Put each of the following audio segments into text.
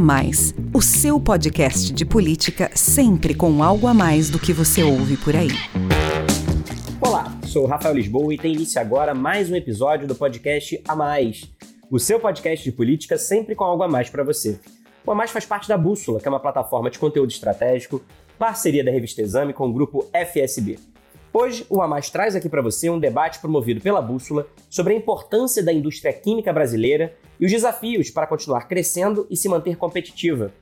Mais, o seu podcast de política sempre com algo a mais do que você ouve por aí. Olá, sou Rafael Lisboa e tem início agora mais um episódio do podcast A Mais, o seu podcast de política sempre com algo a mais para você. O A Mais faz parte da Bússola, que é uma plataforma de conteúdo estratégico, parceria da revista Exame com o grupo FSB. Hoje, o A Mais traz aqui para você um debate promovido pela Bússola sobre a importância da indústria química brasileira e os desafios para continuar crescendo e se manter competitiva.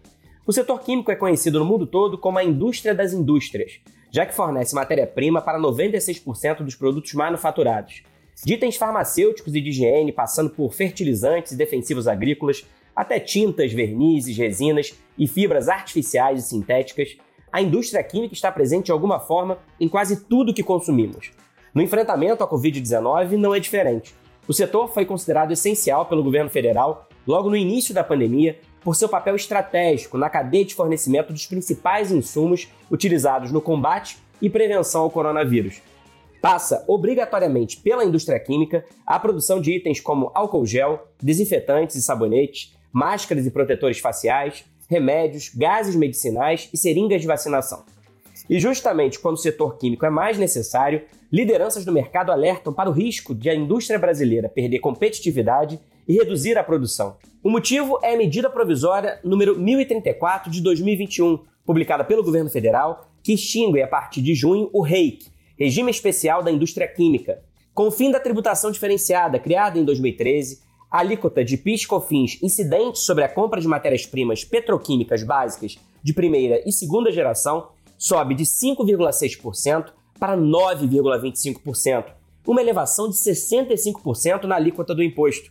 O setor químico é conhecido no mundo todo como a indústria das indústrias, já que fornece matéria-prima para 96% dos produtos manufaturados. De itens farmacêuticos e de higiene, passando por fertilizantes e defensivos agrícolas, até tintas, vernizes, resinas e fibras artificiais e sintéticas, a indústria química está presente de alguma forma em quase tudo que consumimos. No enfrentamento à Covid-19 não é diferente. O setor foi considerado essencial pelo governo federal logo no início da pandemia por seu papel estratégico na cadeia de fornecimento dos principais insumos utilizados no combate e prevenção ao coronavírus. Passa obrigatoriamente pela indústria química a produção de itens como álcool gel, desinfetantes e sabonetes, máscaras e protetores faciais, remédios, gases medicinais e seringas de vacinação. E justamente quando o setor químico é mais necessário, lideranças do mercado alertam para o risco de a indústria brasileira perder competitividade e reduzir a produção. O motivo é a medida provisória número 1034 de 2021, publicada pelo governo federal, que extingue a partir de junho o REIC, Regime Especial da Indústria Química. Com o fim da tributação diferenciada criada em 2013, a alíquota de PIS/COFINS incidente sobre a compra de matérias-primas petroquímicas básicas de primeira e segunda geração sobe de 5,6% para 9,25%, uma elevação de 65% na alíquota do imposto.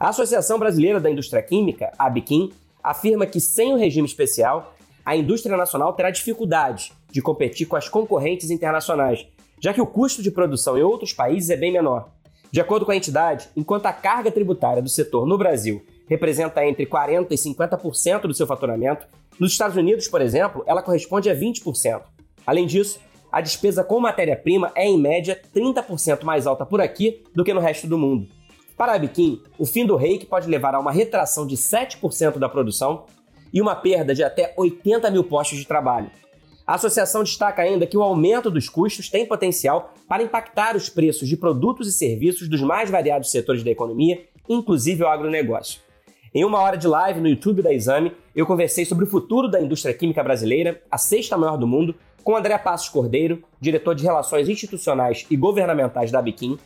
A Associação Brasileira da Indústria Química, ABQIM, afirma que sem o regime especial, a indústria nacional terá dificuldade de competir com as concorrentes internacionais, já que o custo de produção em outros países é bem menor. De acordo com a entidade, enquanto a carga tributária do setor no Brasil representa entre 40% e 50% do seu faturamento, nos Estados Unidos, por exemplo, ela corresponde a 20%. Além disso, a despesa com matéria-prima é, em média, 30% mais alta por aqui do que no resto do mundo. Para a Biquim, o fim do reiki pode levar a uma retração de 7% da produção e uma perda de até 80 mil postos de trabalho. A associação destaca ainda que o aumento dos custos tem potencial para impactar os preços de produtos e serviços dos mais variados setores da economia, inclusive o agronegócio. Em uma hora de live no YouTube da Exame, eu conversei sobre o futuro da indústria química brasileira, a sexta maior do mundo, com André Passos Cordeiro, diretor de Relações Institucionais e Governamentais da Biquim,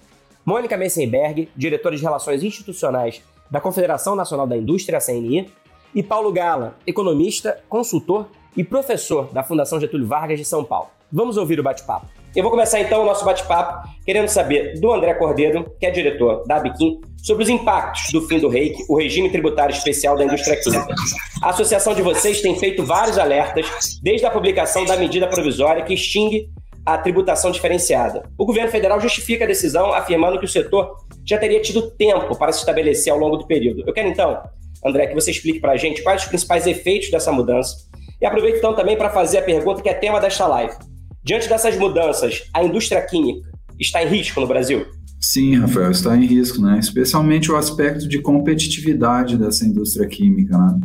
Mônica Messenberg, diretora de Relações Institucionais da Confederação Nacional da Indústria, a CNI, e Paulo Gala, economista, consultor e professor da Fundação Getúlio Vargas de São Paulo. Vamos ouvir o bate-papo. Eu vou começar então o nosso bate-papo querendo saber do André Cordeiro, que é diretor da Biquim, sobre os impactos do fim do REIC, o regime tributário especial da indústria química. A associação de vocês tem feito vários alertas desde a publicação da medida provisória que extingue a tributação diferenciada. O governo federal justifica a decisão afirmando que o setor já teria tido tempo para se estabelecer ao longo do período. Eu quero então, André, que você explique para a gente quais os principais efeitos dessa mudança e aproveito então também para fazer a pergunta que é tema desta live. Diante dessas mudanças, a indústria química está em risco no Brasil? Sim, Rafael, está em risco, né? Especialmente o aspecto de competitividade dessa indústria química, né?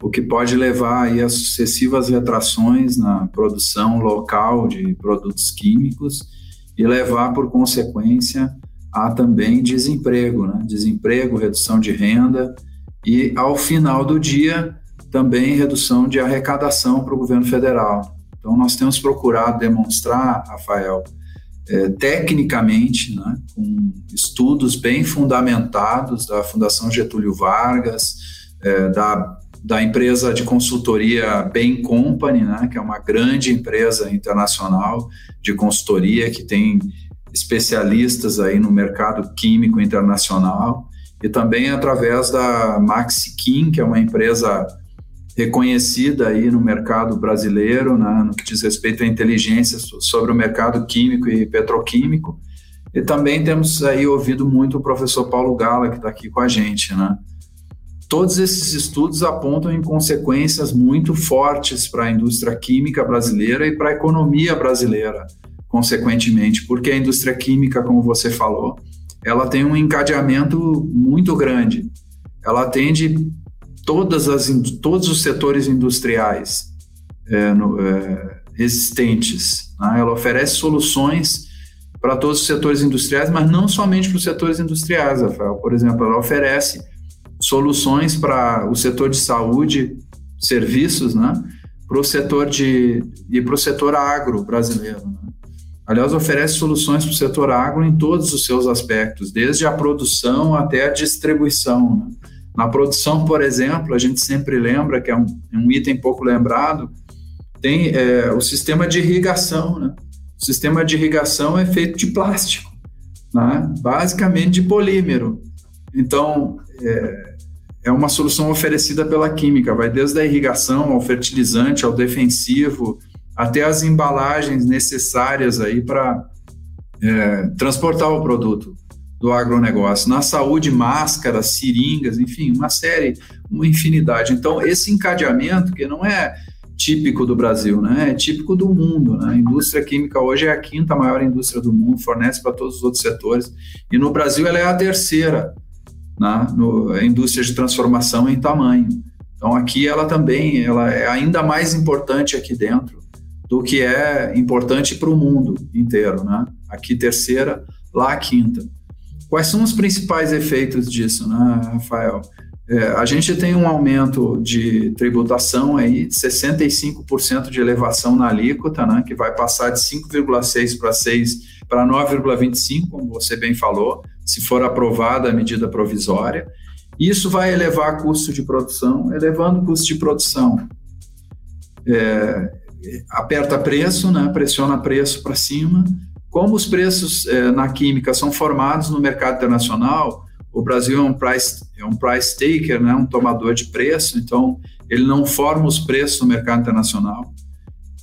O que pode levar a sucessivas retrações na produção local de produtos químicos e levar, por consequência, a também desemprego, né? Desemprego, redução de renda e, ao final do dia, também redução de arrecadação para o governo federal. Então, nós temos procurado demonstrar, Rafael, é, tecnicamente, né, com estudos bem fundamentados da Fundação Getúlio Vargas, é, da, da empresa de consultoria Bain Company, né, que é uma grande empresa internacional de consultoria que tem especialistas aí no mercado químico internacional, e também através da Maxiquim, que é uma empresa reconhecida aí no mercado brasileiro, né, no que diz respeito à inteligência sobre o mercado químico e petroquímico. E também temos aí ouvido muito o professor Paulo Gala, que está aqui com a gente, né? Todos esses estudos apontam em consequências muito fortes para a indústria química brasileira e para a economia brasileira, consequentemente, porque a indústria química, como você falou, ela tem um encadeamento muito grande. Ela atende todas as, todos os setores industriais é, no, é, existentes. Né? Ela oferece soluções para todos os setores industriais, mas não somente para os setores industriais, Rafael. Por exemplo, ela oferece soluções para o setor de saúde, serviços, né? para o setor de e para o setor agro brasileiro. Né? Aliás, oferece soluções para o setor agro em todos os seus aspectos, desde a produção até a distribuição. Né? Na produção, por exemplo, a gente sempre lembra que é um, é um item pouco lembrado, tem é, o sistema de irrigação. Né? O sistema de irrigação é feito de plástico, né? basicamente de polímero. Então, é, é uma solução oferecida pela química, vai desde a irrigação ao fertilizante, ao defensivo, até as embalagens necessárias aí para é, transportar o produto do agronegócio. Na saúde, máscaras, seringas, enfim, uma série, uma infinidade. Então, esse encadeamento, que não é típico do Brasil, né? É típico do mundo, né? A indústria química hoje é a quinta maior indústria do mundo, fornece para todos os outros setores. E no Brasil ela é a terceira, né? No, a indústria de transformação em tamanho. Então aqui ela também, ela é ainda mais importante aqui dentro do que é importante para o mundo inteiro, né? Aqui terceira, lá quinta. Quais são os principais efeitos disso, né, Rafael? É, a gente tem um aumento de tributação aí de 65% de elevação na alíquota, né, que vai passar de 5,6 para 6 para 9,25, como você bem falou, se for aprovada a medida provisória. Isso vai elevar custo de produção, elevando custo de produção. É, aperta preço, né, pressiona preço para cima, como os preços eh, na química são formados no mercado internacional, o Brasil é um price, é um price taker, né, um tomador de preço, então ele não forma os preços no mercado internacional.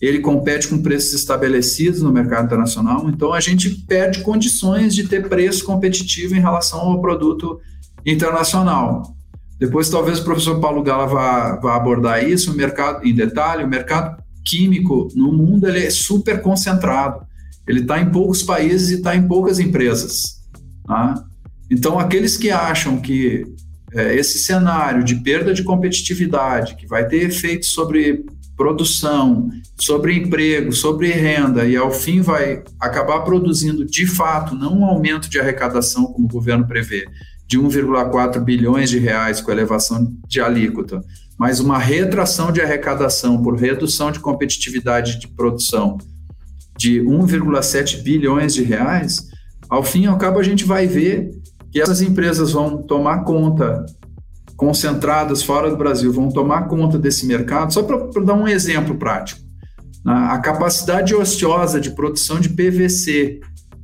Ele compete com preços estabelecidos no mercado internacional, então a gente perde condições de ter preço competitivo em relação ao produto internacional. Depois, talvez o professor Paulo Gala vá, vá abordar isso, o mercado em detalhe, o mercado químico no mundo ele é super concentrado. Ele está em poucos países e está em poucas empresas. Tá? Então, aqueles que acham que é, esse cenário de perda de competitividade, que vai ter efeitos sobre produção, sobre emprego, sobre renda, e ao fim vai acabar produzindo de fato não um aumento de arrecadação, como o governo prevê, de 1,4 bilhões de reais com elevação de alíquota, mas uma retração de arrecadação por redução de competitividade de produção de 1,7 bilhões de reais, ao fim e ao cabo a gente vai ver que essas empresas vão tomar conta, concentradas fora do Brasil, vão tomar conta desse mercado. Só para dar um exemplo prático, né? a capacidade ociosa de produção de PVC,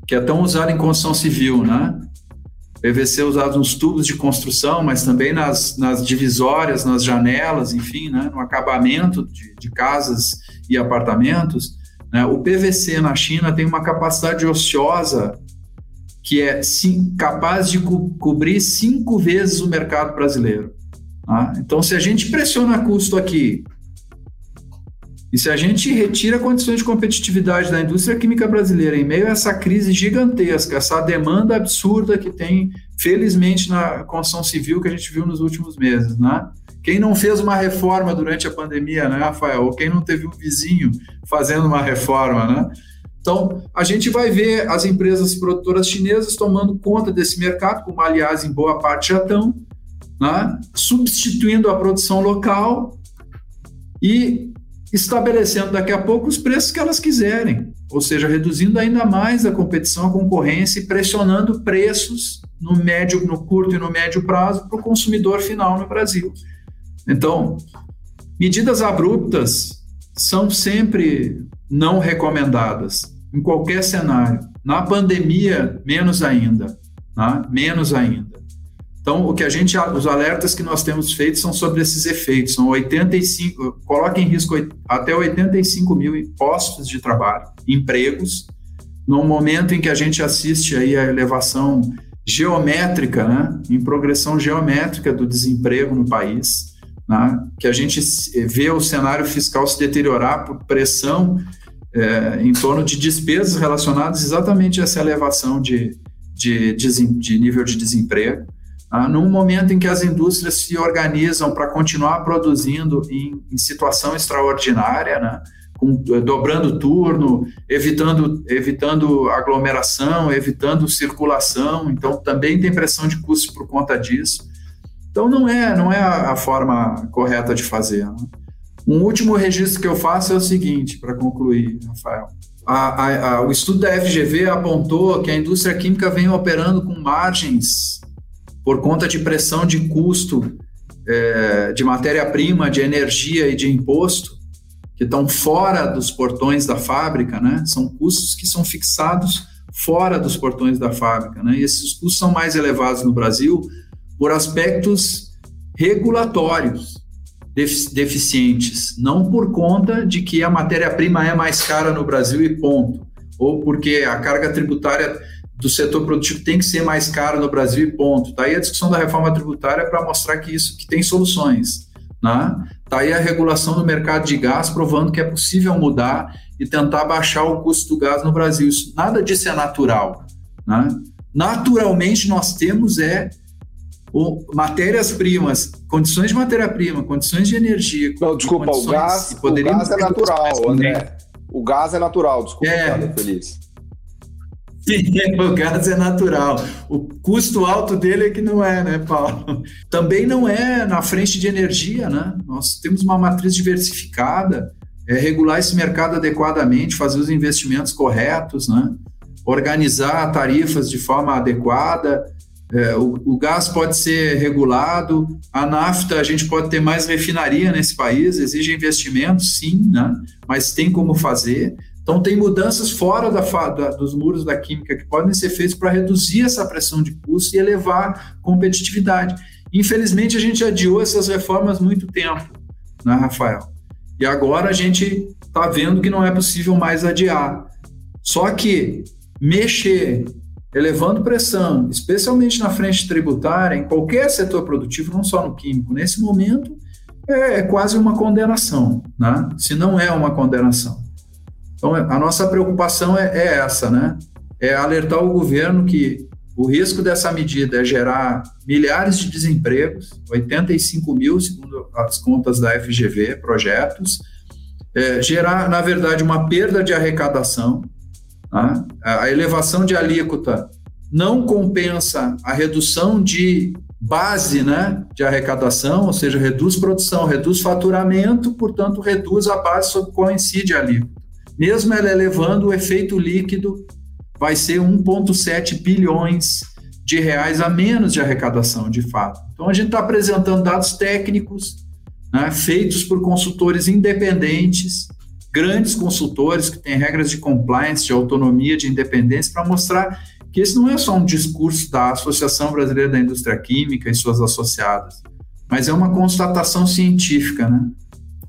que é tão usada em construção civil, né? PVC usado nos tubos de construção, mas também nas, nas divisórias, nas janelas, enfim, né? no acabamento de, de casas e apartamentos né? O PVC na China tem uma capacidade ociosa que é sim, capaz de co cobrir cinco vezes o mercado brasileiro. Tá? Então, se a gente pressiona custo aqui e se a gente retira condições de competitividade da indústria química brasileira em meio a essa crise gigantesca, essa demanda absurda que tem, felizmente, na construção civil que a gente viu nos últimos meses, né? Quem não fez uma reforma durante a pandemia, né, Rafael? Ou quem não teve um vizinho fazendo uma reforma, né? Então, a gente vai ver as empresas produtoras chinesas tomando conta desse mercado, como aliás em boa parte já estão, né? substituindo a produção local e estabelecendo daqui a pouco os preços que elas quiserem, ou seja, reduzindo ainda mais a competição, a concorrência e pressionando preços no médio, no curto e no médio prazo para o consumidor final no Brasil. Então, medidas abruptas são sempre não recomendadas, em qualquer cenário. Na pandemia, menos ainda. Tá? Menos ainda. Então, o que a gente, os alertas que nós temos feito são sobre esses efeitos. São 85, coloca em risco até 85 mil postos de trabalho, empregos, no momento em que a gente assiste aí a elevação geométrica, né, em progressão geométrica do desemprego no país né, que a gente vê o cenário fiscal se deteriorar por pressão é, em torno de despesas relacionadas exatamente a essa elevação de, de, de nível de desemprego. Ah, num momento em que as indústrias se organizam para continuar produzindo em, em situação extraordinária, né? Com, dobrando turno, evitando, evitando aglomeração, evitando circulação, então também tem pressão de custos por conta disso. Então não é, não é a, a forma correta de fazer. Né? Um último registro que eu faço é o seguinte, para concluir, Rafael. A, a, o estudo da FGV apontou que a indústria química vem operando com margens por conta de pressão de custo é, de matéria-prima, de energia e de imposto, que estão fora dos portões da fábrica, né? São custos que são fixados fora dos portões da fábrica, né? E esses custos são mais elevados no Brasil por aspectos regulatórios deficientes, não por conta de que a matéria-prima é mais cara no Brasil e ponto, ou porque a carga tributária do setor produtivo tem que ser mais caro no Brasil e ponto. Tá aí a discussão da reforma tributária para mostrar que isso que tem soluções, né? Tá aí a regulação do mercado de gás provando que é possível mudar e tentar baixar o custo do gás no Brasil. Isso, nada disso é natural, né? Naturalmente nós temos é matérias-primas, condições de matéria-prima, condições de energia. Não, desculpa, o gás, o gás é natural, André. O gás é natural, desculpa, é. feliz. Sim, o gás é natural. O custo alto dele é que não é, né, Paulo? Também não é na frente de energia, né? Nós temos uma matriz diversificada, é regular esse mercado adequadamente, fazer os investimentos corretos, né? Organizar tarifas de forma adequada, é, o, o, gás pode ser regulado, a nafta, a gente pode ter mais refinaria nesse país, exige investimentos, sim, né? mas tem como fazer. Então, tem mudanças fora da, da, dos muros da química que podem ser feitas para reduzir essa pressão de custo e elevar competitividade. Infelizmente, a gente adiou essas reformas muito tempo, né, Rafael? E agora a gente está vendo que não é possível mais adiar. Só que mexer elevando pressão, especialmente na frente tributária, em qualquer setor produtivo, não só no químico, nesse momento é, é quase uma condenação, né? se não é uma condenação. Então, a nossa preocupação é, é essa, né? É alertar o governo que o risco dessa medida é gerar milhares de desempregos, 85 mil, segundo as contas da FGV, projetos, é, gerar, na verdade, uma perda de arrecadação, Tá? A elevação de alíquota não compensa a redução de base né, de arrecadação, ou seja, reduz produção, reduz faturamento, portanto, reduz a base sobre qual incide a alíquota. Mesmo ela elevando, o efeito líquido vai ser 1,7 bilhões de reais a menos de arrecadação, de fato. Então, a gente está apresentando dados técnicos né, feitos por consultores independentes grandes consultores que têm regras de compliance, de autonomia, de independência, para mostrar que esse não é só um discurso da Associação Brasileira da Indústria Química e suas associadas, mas é uma constatação científica, né?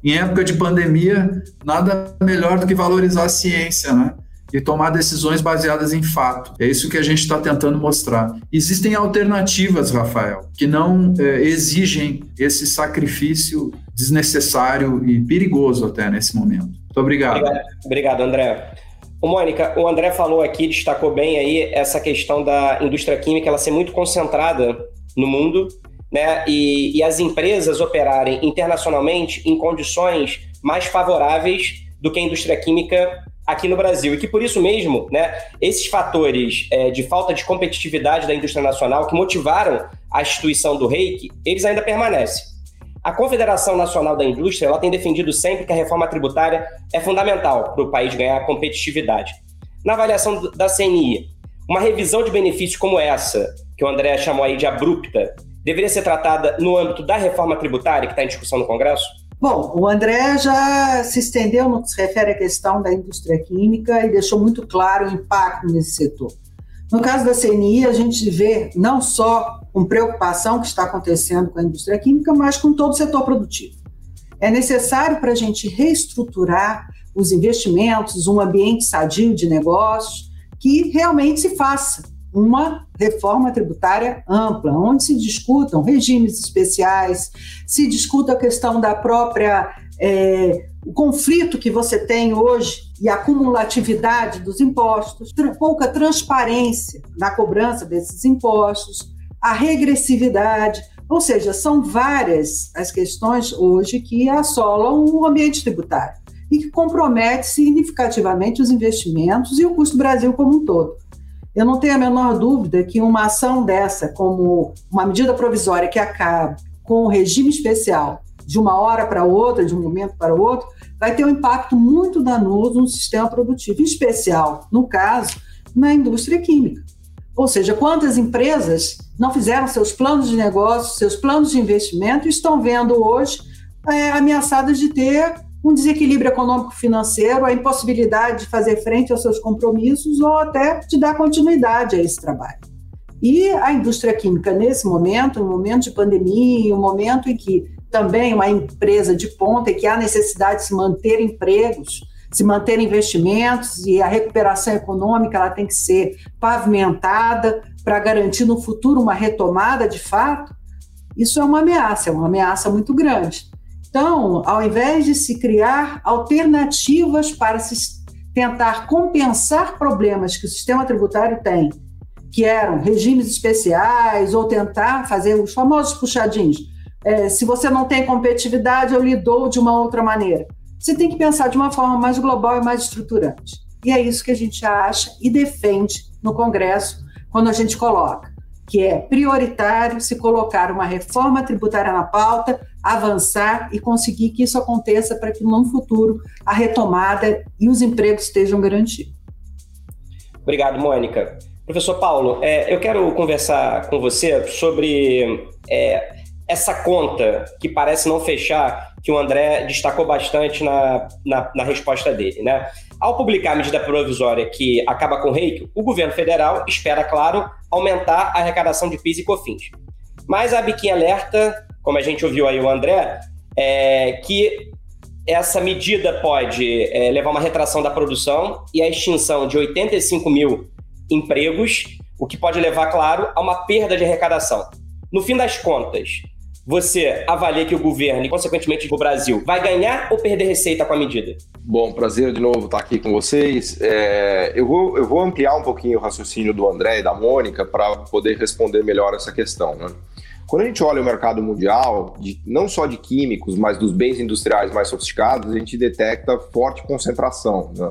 Em época de pandemia, nada melhor do que valorizar a ciência, né? E tomar decisões baseadas em fato. É isso que a gente está tentando mostrar. Existem alternativas, Rafael, que não é, exigem esse sacrifício desnecessário e perigoso até nesse momento. Muito obrigado. Obrigado, obrigado André. Ô, Mônica, o André falou aqui, destacou bem aí essa questão da indústria química ela ser muito concentrada no mundo, né? E, e as empresas operarem internacionalmente em condições mais favoráveis do que a indústria química aqui no Brasil. E que por isso mesmo, né, esses fatores é, de falta de competitividade da indústria nacional que motivaram a instituição do REIC, eles ainda permanecem. A Confederação Nacional da Indústria ela tem defendido sempre que a reforma tributária é fundamental para o país ganhar competitividade. Na avaliação da CNI, uma revisão de benefícios como essa, que o André chamou aí de abrupta, deveria ser tratada no âmbito da reforma tributária que está em discussão no Congresso? Bom, o André já se estendeu no que se refere à questão da indústria química e deixou muito claro o impacto nesse setor. No caso da CNI, a gente vê não só com preocupação que está acontecendo com a indústria química, mas com todo o setor produtivo. É necessário para a gente reestruturar os investimentos, um ambiente sadio de negócios, que realmente se faça uma reforma tributária ampla, onde se discutam regimes especiais, se discuta a questão da própria é, o conflito que você tem hoje e a acumulatividade dos impostos, pouca transparência na cobrança desses impostos, a regressividade, ou seja, são várias as questões hoje que assolam o ambiente tributário e que compromete significativamente os investimentos e o custo do Brasil como um todo. Eu não tenho a menor dúvida que uma ação dessa, como uma medida provisória que acaba com o regime especial de uma hora para outra, de um momento para outro, vai ter um impacto muito danoso no sistema produtivo, em especial, no caso, na indústria química. Ou seja, quantas empresas não fizeram seus planos de negócio, seus planos de investimento e estão vendo hoje é, ameaçadas de ter um desequilíbrio econômico-financeiro, a impossibilidade de fazer frente aos seus compromissos ou até de dar continuidade a esse trabalho. E a indústria química, nesse momento, um momento de pandemia, um momento em que também uma empresa de ponta e que há necessidade de se manter empregos, se manter investimentos e a recuperação econômica ela tem que ser pavimentada para garantir no futuro uma retomada de fato. Isso é uma ameaça, é uma ameaça muito grande. Então, ao invés de se criar alternativas para se tentar compensar problemas que o sistema tributário tem, que eram regimes especiais ou tentar fazer os famosos puxadinhos, é, se você não tem competitividade, eu lhe dou de uma outra maneira. Você tem que pensar de uma forma mais global e mais estruturante. E é isso que a gente acha e defende no Congresso quando a gente coloca que é prioritário se colocar uma reforma tributária na pauta, avançar e conseguir que isso aconteça para que no futuro a retomada e os empregos estejam garantidos. Obrigado, Mônica. Professor Paulo, é, eu quero conversar com você sobre é, essa conta que parece não fechar, que o André destacou bastante na, na, na resposta dele. Né? Ao publicar a medida provisória que acaba com o reiki, o governo federal espera, claro, aumentar a arrecadação de PIS e COFINS. Mas a biquinha alerta, como a gente ouviu aí o André, é que essa medida pode é, levar uma retração da produção e a extinção de 85 mil empregos, o que pode levar, claro, a uma perda de arrecadação. No fim das contas, você avalia que o governo e, consequentemente, o Brasil vai ganhar ou perder receita com a medida? Bom, prazer de novo estar aqui com vocês. É, eu, vou, eu vou ampliar um pouquinho o raciocínio do André e da Mônica para poder responder melhor essa questão. Né? Quando a gente olha o mercado mundial, de, não só de químicos, mas dos bens industriais mais sofisticados, a gente detecta forte concentração. Né?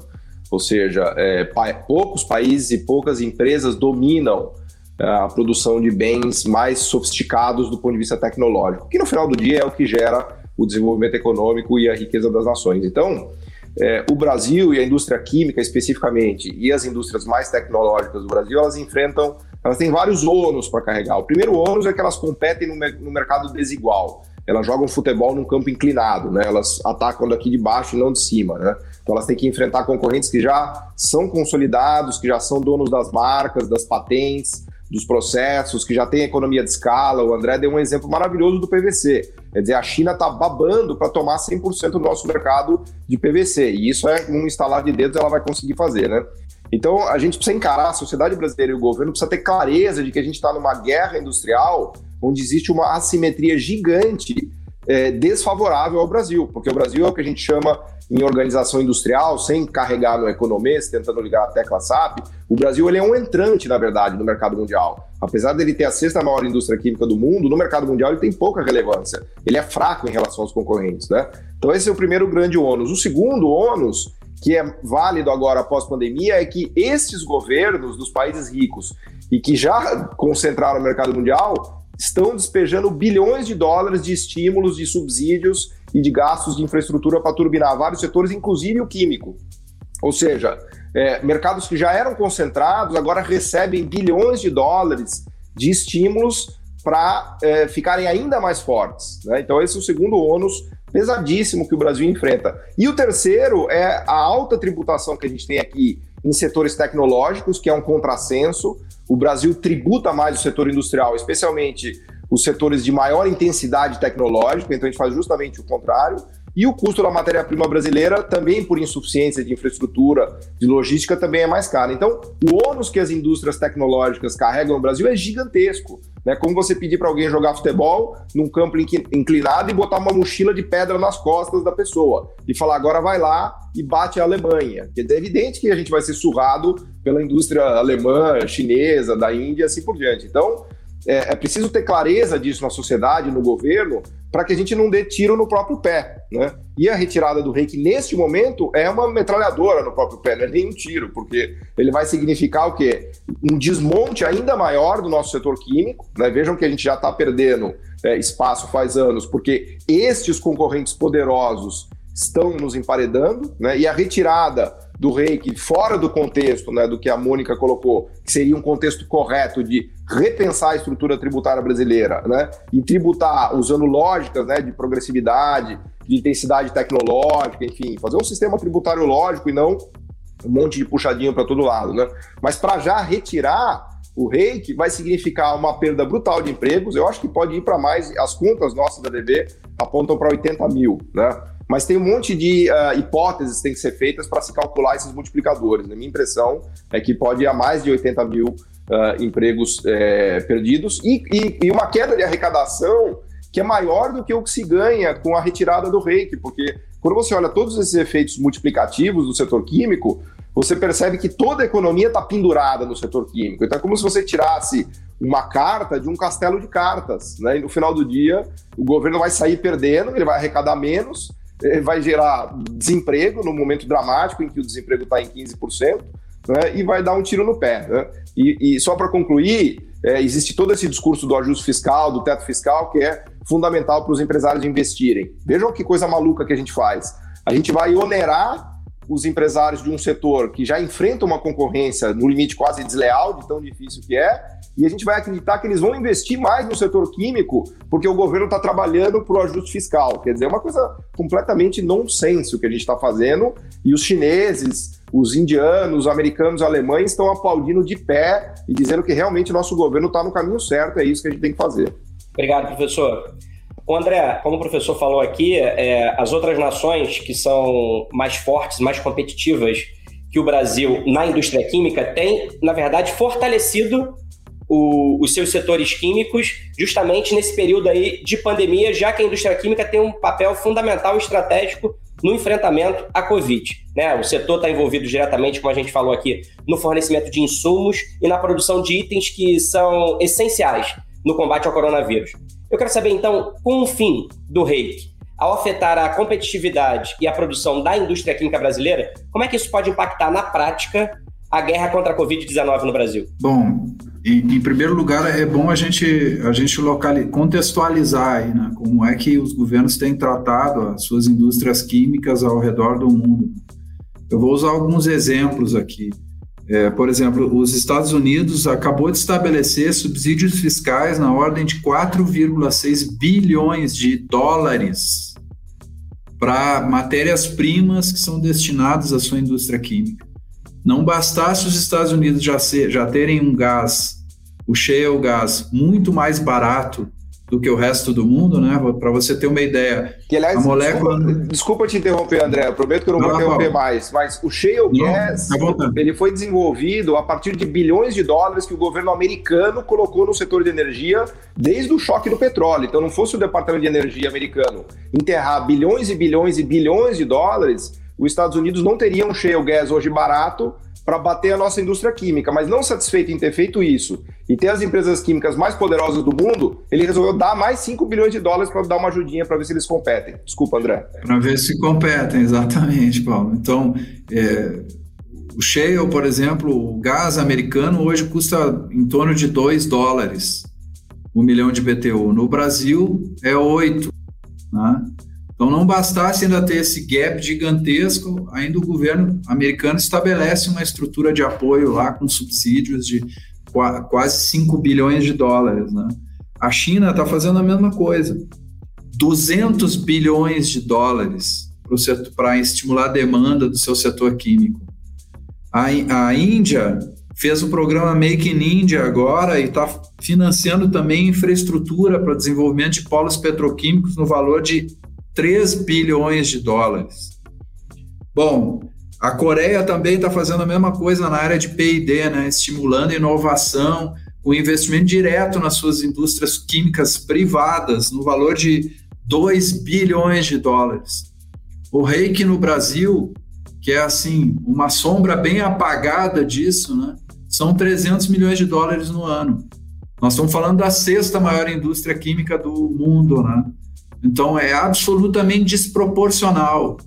Ou seja, é, pa poucos países e poucas empresas dominam a produção de bens mais sofisticados do ponto de vista tecnológico, que no final do dia é o que gera o desenvolvimento econômico e a riqueza das nações. Então, é, o Brasil e a indústria química especificamente e as indústrias mais tecnológicas do Brasil, elas enfrentam, elas têm vários ônus para carregar. O primeiro ônus é que elas competem no, no mercado desigual. Elas jogam futebol num campo inclinado, né? Elas atacam daqui de baixo e não de cima, né? Então elas têm que enfrentar concorrentes que já são consolidados, que já são donos das marcas, das patentes, dos processos, que já tem economia de escala. O André deu um exemplo maravilhoso do PVC. Quer dizer, a China está babando para tomar 100% do nosso mercado de PVC. E isso é um instalar de dedos, ela vai conseguir fazer, né? Então, a gente precisa encarar, a sociedade brasileira e o governo precisa ter clareza de que a gente está numa guerra industrial onde existe uma assimetria gigante é, desfavorável ao Brasil, porque o Brasil é o que a gente chama em organização industrial, sem carregar no economês, tentando ligar a tecla SAP, o Brasil ele é um entrante, na verdade, no mercado mundial. Apesar dele ter a sexta maior indústria química do mundo, no mercado mundial ele tem pouca relevância. Ele é fraco em relação aos concorrentes, né? Então esse é o primeiro grande ônus. O segundo ônus, que é válido agora após pandemia, é que esses governos dos países ricos e que já concentraram o mercado mundial estão despejando bilhões de dólares de estímulos, de subsídios e de gastos de infraestrutura para turbinar vários setores, inclusive o químico. Ou seja, é, mercados que já eram concentrados agora recebem bilhões de dólares de estímulos para é, ficarem ainda mais fortes. Né? Então, esse é o segundo ônus pesadíssimo que o Brasil enfrenta. E o terceiro é a alta tributação que a gente tem aqui em setores tecnológicos, que é um contrassenso. O Brasil tributa mais o setor industrial, especialmente os setores de maior intensidade tecnológica, então a gente faz justamente o contrário. E o custo da matéria-prima brasileira, também por insuficiência de infraestrutura, de logística, também é mais caro. Então, o ônus que as indústrias tecnológicas carregam no Brasil é gigantesco. Né? Como você pedir para alguém jogar futebol num campo inclinado e botar uma mochila de pedra nas costas da pessoa e falar agora vai lá e bate a Alemanha. É evidente que a gente vai ser surrado pela indústria alemã, chinesa, da Índia, assim por diante. Então, é, é preciso ter clareza disso na sociedade, no governo, para que a gente não dê tiro no próprio pé. Né? E a retirada do reiki, neste momento, é uma metralhadora no próprio pé, não é nem um tiro, porque ele vai significar o quê? Um desmonte ainda maior do nosso setor químico. Né? Vejam que a gente já está perdendo é, espaço faz anos, porque estes concorrentes poderosos estão nos emparedando, né? e a retirada do reiki fora do contexto né, do que a Mônica colocou, que seria um contexto correto de repensar a estrutura tributária brasileira, né? E tributar usando lógicas né, de progressividade, de intensidade tecnológica, enfim, fazer um sistema tributário lógico e não um monte de puxadinho para todo lado, né? Mas para já retirar o reiki vai significar uma perda brutal de empregos. Eu acho que pode ir para mais. As contas nossas da DB apontam para 80 mil, né? Mas tem um monte de uh, hipóteses que têm que ser feitas para se calcular esses multiplicadores. A minha impressão é que pode ir a mais de 80 mil uh, empregos é, perdidos e, e, e, uma queda de arrecadação que é maior do que o que se ganha com a retirada do reiki, porque quando você olha todos esses efeitos multiplicativos do setor químico, você percebe que toda a economia está pendurada no setor químico. Então é como se você tirasse uma carta de um castelo de cartas, né? E no final do dia o governo vai sair perdendo, ele vai arrecadar menos vai gerar desemprego no momento dramático em que o desemprego está em 15%, né, e vai dar um tiro no pé. Né? E, e só para concluir, é, existe todo esse discurso do ajuste fiscal, do teto fiscal, que é fundamental para os empresários investirem. Vejam que coisa maluca que a gente faz. A gente vai onerar os empresários de um setor que já enfrenta uma concorrência no limite quase desleal, de tão difícil que é, e a gente vai acreditar que eles vão investir mais no setor químico porque o governo está trabalhando para o ajuste fiscal. Quer dizer, é uma coisa completamente nonsense o que a gente está fazendo e os chineses, os indianos, os americanos, os alemães estão aplaudindo de pé e dizendo que realmente nosso governo está no caminho certo, é isso que a gente tem que fazer. Obrigado, professor. O André, como o professor falou aqui, é, as outras nações que são mais fortes, mais competitivas que o Brasil na indústria química têm, na verdade, fortalecido o, os seus setores químicos, justamente nesse período aí de pandemia, já que a indústria química tem um papel fundamental e estratégico no enfrentamento à Covid. Né? O setor está envolvido diretamente, como a gente falou aqui, no fornecimento de insumos e na produção de itens que são essenciais no combate ao coronavírus. Eu quero saber, então, com o fim do reiki, ao afetar a competitividade e a produção da indústria química brasileira, como é que isso pode impactar na prática a guerra contra a Covid-19 no Brasil? Bom, em, em, primeiro lugar, é bom a gente, a gente localizar, contextualizar aí, né, como é que os governos têm tratado as suas indústrias químicas ao redor do mundo. Eu vou usar alguns exemplos aqui. É, por exemplo, os Estados Unidos acabou de estabelecer subsídios fiscais na ordem de 4,6 bilhões de dólares para matérias-primas que são destinadas à sua indústria química. Não bastasse os Estados Unidos já, ser, já terem um gás, o shale gás, muito mais barato do que o resto do mundo, né? Para você ter uma ideia. Que, aliás, a molécula... desculpa, desculpa te interromper, André. Eu prometo que eu não, não vou interromper não. mais. Mas o shale gas, tá ele foi desenvolvido a partir de bilhões de dólares que o governo americano colocou no setor de energia desde o choque do petróleo. Então, não fosse o Departamento de Energia americano enterrar bilhões e bilhões e bilhões de dólares, os Estados Unidos não teriam shale gas hoje barato para bater a nossa indústria química, mas não satisfeito em ter feito isso e ter as empresas químicas mais poderosas do mundo, ele resolveu dar mais 5 bilhões de dólares para dar uma ajudinha para ver se eles competem. Desculpa, André. Para ver se competem, exatamente, Paulo. Então, é, o shale, por exemplo, o gás americano hoje custa em torno de 2 dólares um milhão de BTU. No Brasil é 8, né? Então, não bastasse ainda ter esse gap gigantesco, ainda o governo americano estabelece uma estrutura de apoio lá com subsídios de quase 5 bilhões de dólares. Né? A China está fazendo a mesma coisa. 200 bilhões de dólares para estimular a demanda do seu setor químico. A, a Índia fez o programa Make in India agora e está financiando também infraestrutura para desenvolvimento de polos petroquímicos no valor de 3 bilhões de dólares. Bom, a Coreia também está fazendo a mesma coisa na área de P&D, né? estimulando inovação, o investimento direto nas suas indústrias químicas privadas, no valor de 2 bilhões de dólares. O reiki no Brasil, que é assim, uma sombra bem apagada disso, né? são 300 milhões de dólares no ano. Nós estamos falando da sexta maior indústria química do mundo, né? Então é absolutamente desproporcional.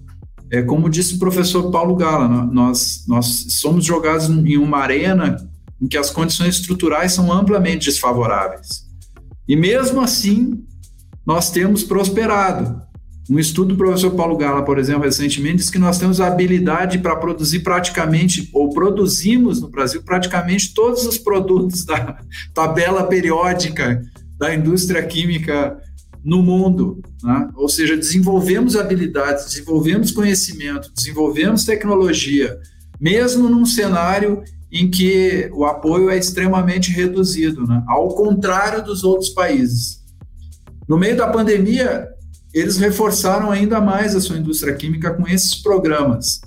É como disse o professor Paulo Gala, nós, nós somos jogados em uma arena em que as condições estruturais são amplamente desfavoráveis. E mesmo assim, nós temos prosperado. Um estudo do professor Paulo Gala, por exemplo, recentemente, diz que nós temos a habilidade para produzir praticamente, ou produzimos no Brasil, praticamente todos os produtos da tabela periódica da indústria química no mundo. Né? Ou seja, desenvolvemos habilidades, desenvolvemos conhecimento, desenvolvemos tecnologia, mesmo num cenário em que o apoio é extremamente reduzido, né? ao contrário dos outros países. No meio da pandemia, eles reforçaram ainda mais a sua indústria química com esses programas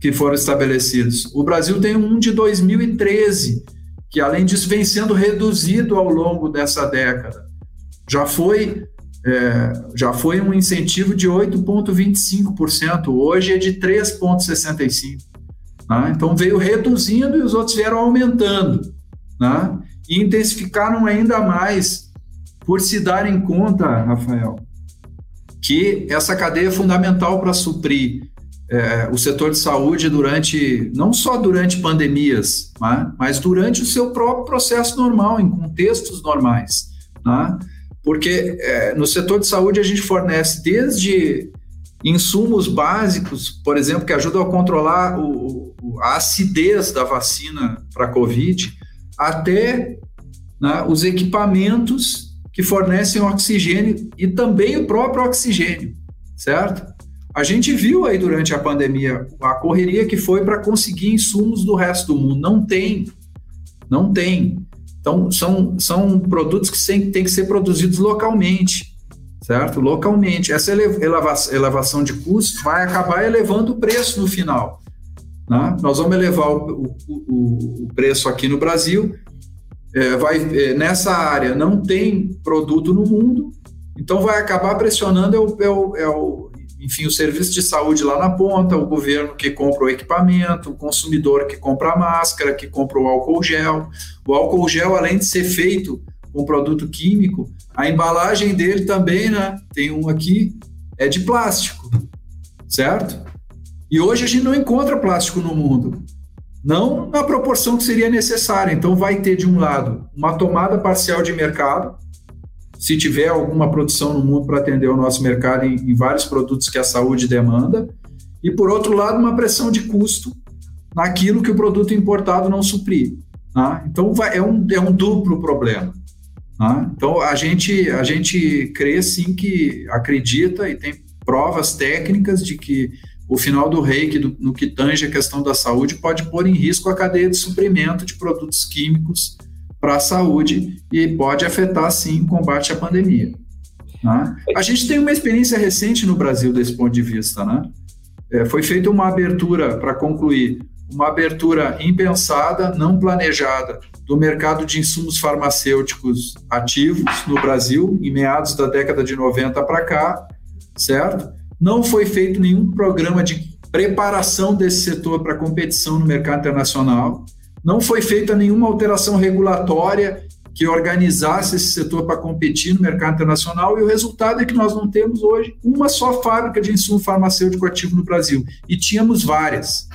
que foram estabelecidos. O Brasil tem um de 2013, que além disso vem sendo reduzido ao longo dessa década. Já foi é, já foi um incentivo de 8,25%, hoje é de 3,65%. Né? Então veio reduzindo e os outros vieram aumentando. Né? E intensificaram ainda mais, por se darem conta, Rafael, que essa cadeia é fundamental para suprir é, o setor de saúde durante, não só durante pandemias, né? mas durante o seu próprio processo normal, em contextos normais. Né? Porque é, no setor de saúde a gente fornece desde insumos básicos, por exemplo, que ajudam a controlar o, a acidez da vacina para a Covid, até né, os equipamentos que fornecem oxigênio e também o próprio oxigênio, certo? A gente viu aí durante a pandemia a correria que foi para conseguir insumos do resto do mundo. Não tem, não tem. Então, são, são produtos que têm, que ser produzidos localmente, certo? Localmente. Essa elevação, elevação de custos vai acabar elevando o preço no final. Né? Nós vamos elevar o, o, o preço aqui no Brasil. É, vai, é, nessa área não tem produto no mundo, então vai acabar pressionando é o, é o, é o enfim, o serviço de saúde lá na ponta, o governo que compra o equipamento, o consumidor que compra a máscara, que compra o álcool gel. O álcool gel, além de ser feito com produto químico, a embalagem dele também, né? Tem um aqui, é de plástico, certo? E hoje a gente não encontra plástico no mundo. Não na proporção que seria necessária. Então, vai ter, de um lado, uma tomada parcial de mercado, se tiver alguma produção no mundo para atender o nosso mercado em, em, vários produtos que a saúde demanda, e por outro lado, uma pressão de custo naquilo que o produto importado não suprir. Tá? Então, vai, é, um, é um duplo problema. Tá? Então, a gente, a gente crê sim que acredita e tem provas técnicas de que o final do reiki, do, no que tange a questão da saúde, pode pôr em risco a cadeia de suprimento de produtos químicos para a saúde e pode afetar, sim, o combate à pandemia. Né? A gente tem uma experiência recente no Brasil desse ponto de vista. Né? É, foi feita uma abertura, para concluir, uma abertura impensada, não planejada, do mercado de insumos farmacêuticos ativos no Brasil, em meados da década de 90 para cá, certo? Não foi feito nenhum programa de preparação desse setor para competição no mercado internacional. Não foi feita nenhuma alteração regulatória que organizasse esse setor para competir no mercado internacional e o resultado é que nós não temos hoje uma só fábrica de insumo farmacêutico ativo no Brasil e tínhamos várias,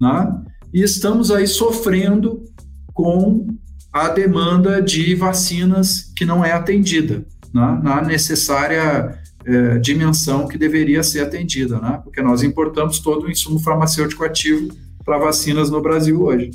né? E estamos aí sofrendo com a demanda de vacinas que não é atendida né? na necessária é, dimensão que deveria ser atendida, né? Porque nós importamos todo o insumo farmacêutico ativo para vacinas no Brasil hoje.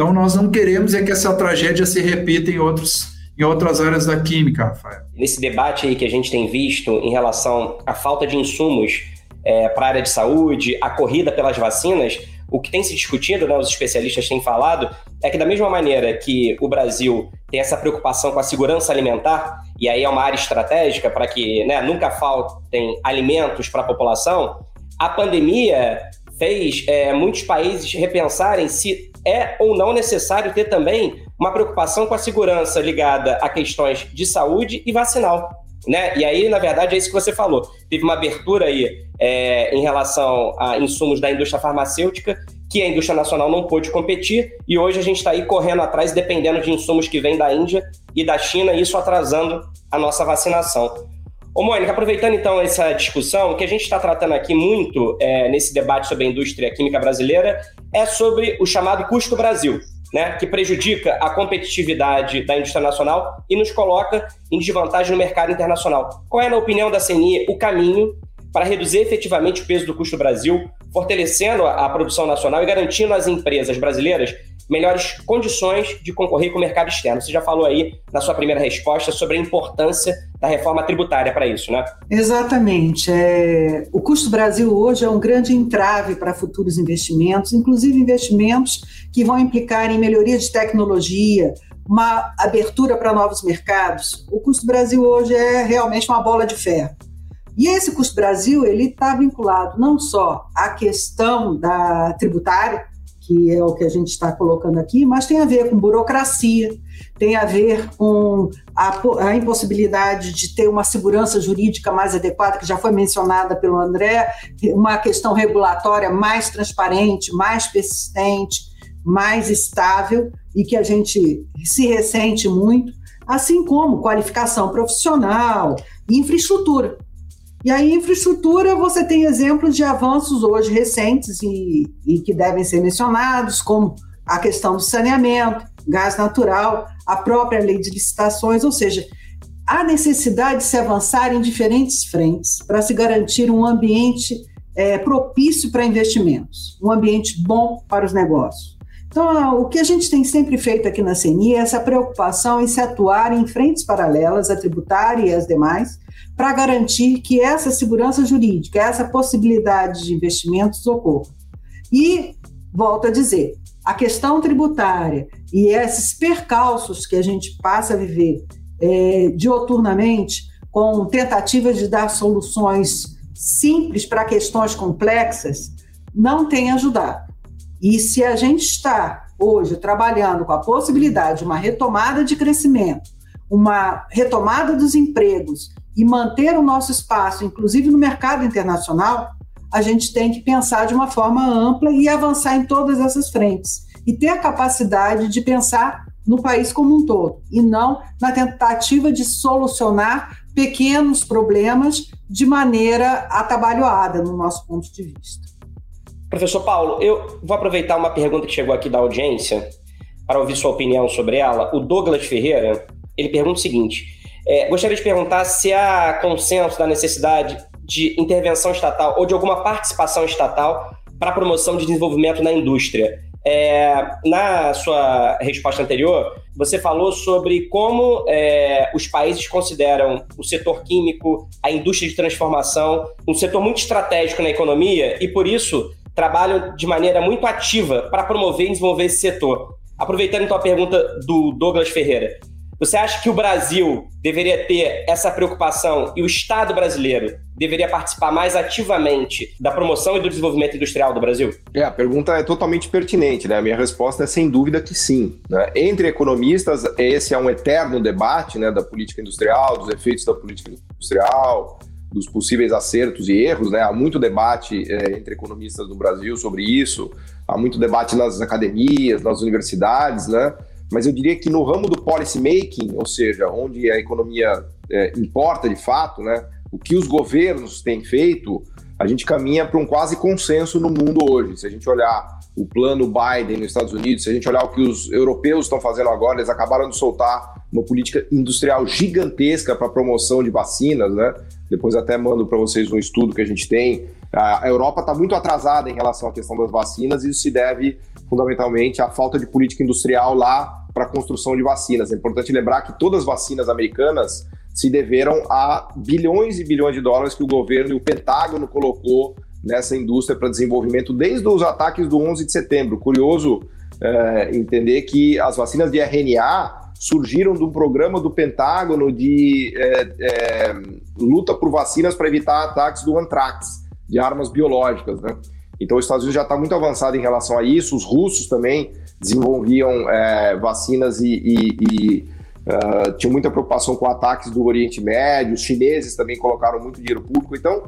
Então, nós não queremos é que essa tragédia se repita em, outros, em outras áreas da química, Rafael. Nesse debate aí que a gente tem visto em relação à falta de insumos é, para a área de saúde, a corrida pelas vacinas, o que tem se discutido, né, os especialistas têm falado, é que da mesma maneira que o Brasil tem essa preocupação com a segurança alimentar, e aí é uma área estratégica para que né, nunca faltem alimentos para a população, a pandemia fez é, muitos países repensarem se é ou não necessário ter também uma preocupação com a segurança ligada a questões de saúde e vacinal. Né? E aí, na verdade, é isso que você falou. Teve uma abertura aí é, em relação a insumos da indústria farmacêutica que a indústria nacional não pôde competir e hoje a gente está aí correndo atrás, dependendo de insumos que vêm da Índia e da China, e isso atrasando a nossa vacinação. Ô, Mônica, aproveitando então essa discussão, o que a gente está tratando aqui muito é, nesse debate sobre a indústria química brasileira é sobre o chamado custo Brasil, né, que prejudica a competitividade da indústria nacional e nos coloca em desvantagem no mercado internacional. Qual é, na opinião da CNI, o caminho para reduzir efetivamente o peso do custo Brasil, fortalecendo a, a produção nacional e garantindo às empresas brasileiras melhores condições de concorrer com o mercado externo. Você já falou aí na sua primeira resposta sobre a importância da reforma tributária para isso, né? Exatamente. É... O custo Brasil hoje é um grande entrave para futuros investimentos, inclusive investimentos que vão implicar em melhoria de tecnologia, uma abertura para novos mercados. O custo Brasil hoje é realmente uma bola de ferro. E esse custo Brasil ele está vinculado não só à questão da tributária, que é o que a gente está colocando aqui, mas tem a ver com burocracia, tem a ver com a, a, impossibilidade de ter uma segurança jurídica mais adequada, que já foi mencionada pelo André, uma questão regulatória mais transparente, mais persistente, mais estável e que a gente se ressente muito, assim como qualificação profissional infraestrutura. E aí, infraestrutura, você tem exemplos de avanços hoje recentes e, e que devem ser mencionados, como a questão do saneamento, gás natural, a própria lei de licitações, ou seja, há necessidade de se avançar em diferentes frentes para se garantir um ambiente é, propício para investimentos, um ambiente bom para os negócios. Então, o que a gente tem sempre feito aqui na CNI é essa preocupação em se atuar em frentes paralelas, a tributária e as demais, para garantir que essa segurança jurídica, essa possibilidade de investimentos ocorra. E, volto a dizer, a questão tributária e esses percalços que a gente passa a viver é, dioturnamente, com tentativas de dar soluções simples para questões complexas, não tem ajudado. E se a gente está hoje trabalhando com a possibilidade de uma retomada de crescimento, uma retomada dos empregos e manter o nosso espaço, inclusive no mercado internacional, a gente tem que pensar de uma forma ampla e avançar em todas essas frentes. E ter a capacidade de pensar no país como um todo, e não na tentativa de solucionar pequenos problemas de maneira atabalhoada, no nosso ponto de vista. Professor Paulo, eu vou aproveitar uma pergunta que chegou aqui da audiência para ouvir sua opinião sobre ela. O Douglas Ferreira, ele pergunta o seguinte: é, gostaria de perguntar se há consenso da necessidade de intervenção estatal ou de alguma participação estatal para a promoção de desenvolvimento na indústria. É, na sua resposta anterior, você falou sobre como é, os países consideram o setor químico, a indústria de transformação, um setor muito estratégico na economia e, por isso, trabalham de maneira muito ativa para promover e desenvolver esse setor. Aproveitando então a pergunta do Douglas Ferreira, você acha que o Brasil deveria ter essa preocupação e o Estado brasileiro deveria participar mais ativamente da promoção e do desenvolvimento industrial do Brasil? É, a pergunta é totalmente pertinente, né? A minha resposta é sem dúvida que sim. Né? Entre economistas, esse é um eterno debate né, da política industrial, dos efeitos da política industrial, dos possíveis acertos e erros, né? Há muito debate é, entre economistas no Brasil sobre isso, há muito debate nas academias, nas universidades, né? Mas eu diria que no ramo do policy making, ou seja, onde a economia é, importa de fato, né? O que os governos têm feito, a gente caminha para um quase consenso no mundo hoje. Se a gente olhar o plano Biden nos Estados Unidos, se a gente olhar o que os europeus estão fazendo agora, eles acabaram de soltar uma política industrial gigantesca para promoção de vacinas, né? Depois até mando para vocês um estudo que a gente tem. A Europa está muito atrasada em relação à questão das vacinas e isso se deve fundamentalmente à falta de política industrial lá para a construção de vacinas. É importante lembrar que todas as vacinas americanas se deveram a bilhões e bilhões de dólares que o governo e o Pentágono colocou nessa indústria para desenvolvimento desde os ataques do 11 de setembro. Curioso é, entender que as vacinas de RNA surgiram de um programa do Pentágono de é, é, luta por vacinas para evitar ataques do antrax, de armas biológicas, né? Então, os Estados Unidos já está muito avançado em relação a isso. Os russos também desenvolviam é, vacinas e, e, e uh, tinham muita preocupação com ataques do Oriente Médio. Os chineses também colocaram muito dinheiro público. Então,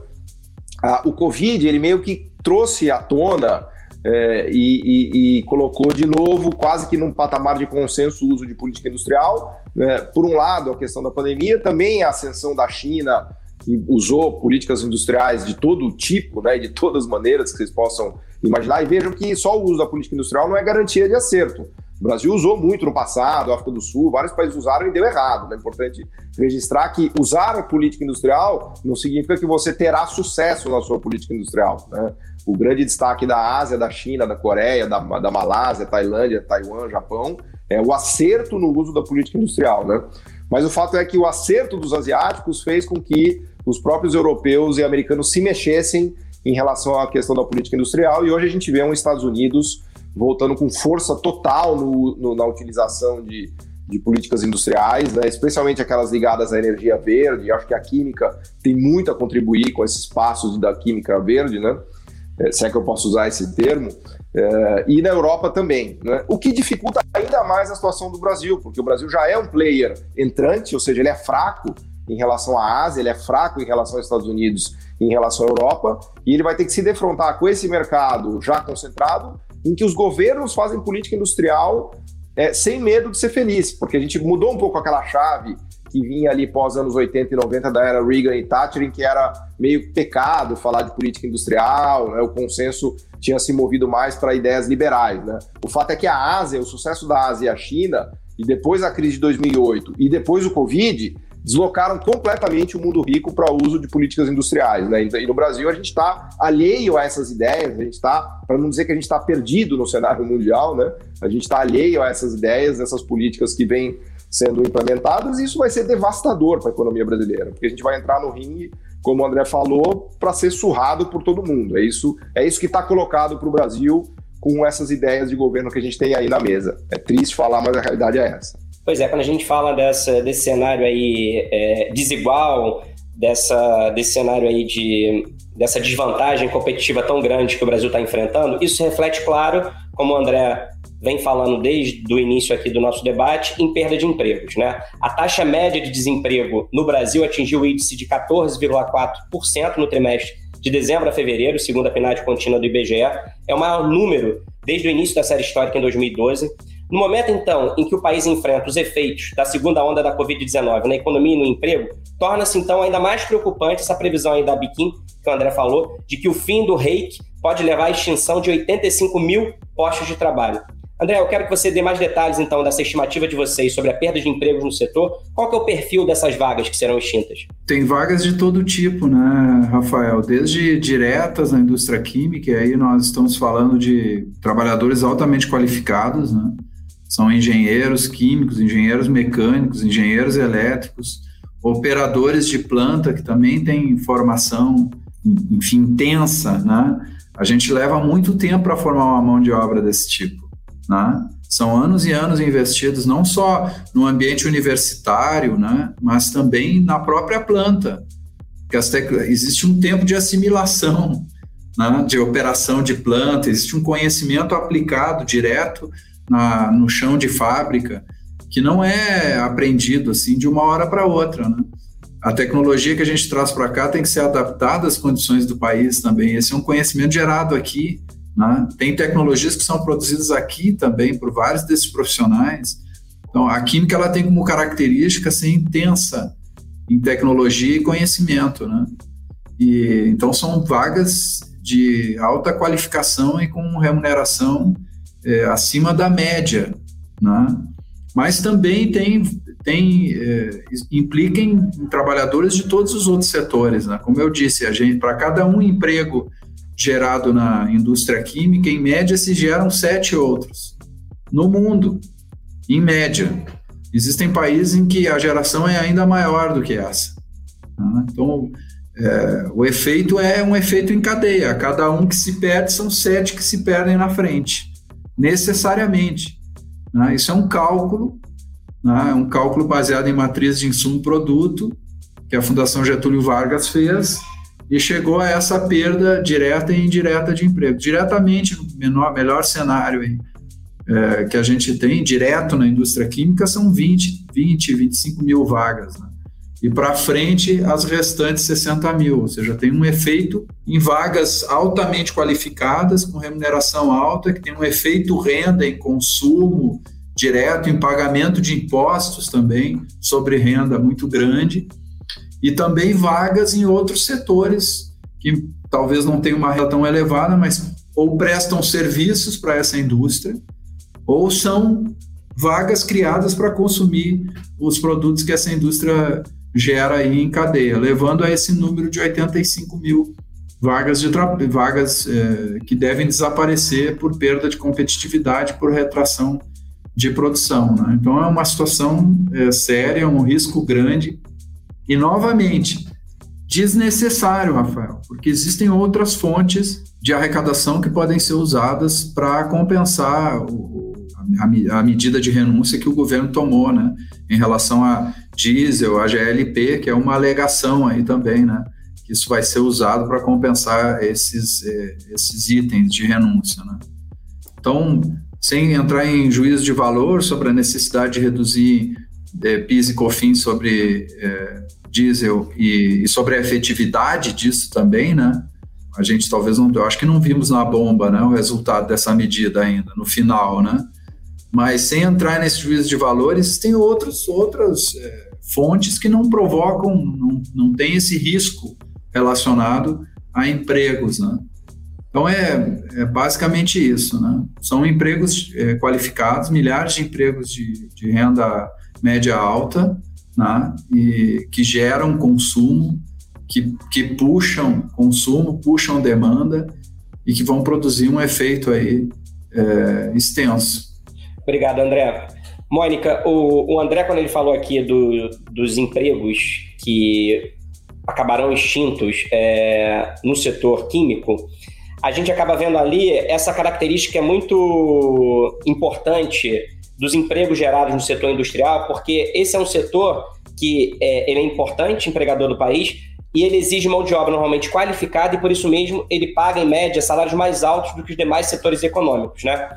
uh, o Covid, ele meio que trouxe à tona é, e, e, e, colocou de novo, quase que num patamar de consenso, o uso de política industrial. Né? Por um lado, a questão da pandemia, também a ascensão da China, que usou políticas industriais de todo tipo, né, de todas as maneiras que vocês possam imaginar. E vejam que só o uso da política industrial não é garantia de acerto. O Brasil usou muito no passado, África do Sul, vários países usaram e deu errado. É importante registrar que usar a política industrial não significa que você terá sucesso na sua política industrial. Né? O grande destaque da Ásia, da China, da Coreia, da, da Malásia, Tailândia, Taiwan, Japão, é o acerto no uso da política industrial. Né? Mas o fato é que o acerto dos asiáticos fez com que os próprios europeus e americanos se mexessem em relação à questão da política industrial, e hoje a gente vê um Estados Unidos voltando com força total no, no, na utilização de, de políticas industriais, né? especialmente aquelas ligadas à energia verde. acho que a química tem muito a contribuir com esses passos da química verde, né? É, se é que eu posso usar esse termo, é, e na Europa também. Né? O que dificulta ainda mais a situação do Brasil, porque o Brasil já é um player entrante, ou seja, ele é fraco em relação à Ásia, ele é fraco em relação aos Estados Unidos, em relação à Europa, e ele vai ter que se defrontar com esse mercado já concentrado em que os governos fazem política industrial é, sem medo de ser feliz, porque a gente mudou um pouco aquela chave que vinha ali pós anos 80 e 90 da era Reagan e Thatcher, em que era meio pecado falar de política industrial, né? o consenso tinha se movido mais para ideias liberais. Né? O fato é que a Ásia, o sucesso da Ásia e a China, e depois a crise de 2008 e depois o Covid, deslocaram completamente o mundo rico para o uso de políticas industriais. Né? E no Brasil a gente está alheio a essas ideias, a gente está, para não dizer que a gente está perdido no cenário mundial, né? a gente está alheio a essas ideias, essas políticas que vêm sendo implementadas, e isso vai ser devastador para a economia brasileira, porque a gente vai entrar no ringue, como o André falou, para ser surrado por todo mundo. É isso, é isso que está colocado para o Brasil com essas ideias de governo que a gente tem aí na mesa. É triste falar, mas a realidade é essa. Pois é, quando a gente fala dessa, desse cenário aí é, desigual, dessa, desse cenário aí de dessa desvantagem competitiva tão grande que o Brasil está enfrentando, isso reflete, claro, como o André vem falando desde o início aqui do nosso debate, em perda de empregos. Né? A taxa média de desemprego no Brasil atingiu o índice de 14,4% no trimestre de dezembro a fevereiro, segundo a PNAD contínua do IBGE. É o maior número desde o início da série histórica em 2012. No momento, então, em que o país enfrenta os efeitos da segunda onda da Covid-19 na economia e no emprego, torna-se, então, ainda mais preocupante essa previsão aí da Biquim, que o André falou, de que o fim do reiki pode levar à extinção de 85 mil postos de trabalho. André, eu quero que você dê mais detalhes, então, dessa estimativa de vocês sobre a perda de empregos no setor. Qual que é o perfil dessas vagas que serão extintas? Tem vagas de todo tipo, né, Rafael? Desde diretas na indústria química, e aí nós estamos falando de trabalhadores altamente qualificados, né? São engenheiros químicos, engenheiros mecânicos, engenheiros elétricos, operadores de planta que também têm formação, enfim, intensa, né? A gente leva muito tempo para formar uma mão de obra desse tipo, né? São anos e anos investidos não só no ambiente universitário, né, mas também na própria planta. Porque existe um tempo de assimilação, né, de operação de planta, existe um conhecimento aplicado direto na, no chão de fábrica, que não é aprendido assim de uma hora para outra. Né? A tecnologia que a gente traz para cá tem que ser adaptada às condições do país também. Esse é um conhecimento gerado aqui. Né? Tem tecnologias que são produzidas aqui também por vários desses profissionais. Então, a química ela tem como característica ser intensa em tecnologia e conhecimento, né? E então são vagas de alta qualificação e com remuneração é, acima da média, né? mas também tem, tem é, implica em, em, trabalhadores de todos os outros setores. Né? Como eu disse, para cada um emprego gerado na indústria química, em média se geram sete outros no mundo, em média. Existem países em que a geração é ainda maior do que essa. Né? Então, é, o efeito é um efeito em cadeia. Cada um que se perde são sete que se perdem na frente necessariamente. Né? Isso é um cálculo, né? é um cálculo baseado em matriz de insumo-produto, que a Fundação Getúlio Vargas fez, e chegou a essa perda direta e indireta de emprego. Diretamente, no menor, melhor cenário é, que a gente tem, direto na indústria química, são 20, 20 25 mil vagas. Né? e para frente as restantes 60 mil, ou seja, tem um efeito em vagas altamente qualificadas, com remuneração alta, que tem um efeito renda em consumo direto, em pagamento de impostos também, sobre renda muito grande, e também vagas em outros setores que talvez não tenham uma renda tão elevada, mas ou prestam serviços para essa indústria, ou são vagas criadas para consumir os produtos que essa indústria gera aí em cadeia, levando a esse número de 85 mil vagas, de vagas é, que devem desaparecer por perda de competitividade, por retração de produção. Né? Então é uma situação é, séria, um risco grande e, novamente, desnecessário, Rafael, porque existem outras fontes de arrecadação que podem ser usadas para compensar o, a, a, medida de renúncia que o governo tomou, né, em relação a diesel, a GLP, que é uma alegação aí também, né, que isso vai ser usado para compensar esses, eh, esses itens de renúncia, né. Então, sem entrar em juízo de valor sobre a necessidade de reduzir eh, PIS e COFINS sobre eh, diesel e, e, sobre a efetividade disso também, né, a gente talvez não, eu acho que não vimos na bomba, né, o resultado dessa medida ainda, no final, né, mas sem entrar nesse juízo de valores, tem outros, outras é, fontes que não provocam, não, não tem esse risco relacionado a empregos, né? Então é, é basicamente isso, né? São empregos é, qualificados, milhares de empregos de, de renda média alta, né? E que geram consumo, que, que puxam consumo, puxam demanda e que vão produzir um efeito aí é, extenso. Obrigado, André. Mônica, o, o André, quando ele falou aqui do, dos empregos que acabarão extintos é, no setor químico, a gente acaba vendo ali essa característica é muito importante dos empregos gerados no setor industrial, porque esse é um setor que é, ele é importante, empregador do país, e ele exige mão de obra normalmente qualificada e por isso mesmo ele paga em média salários mais altos do que os demais setores econômicos, né?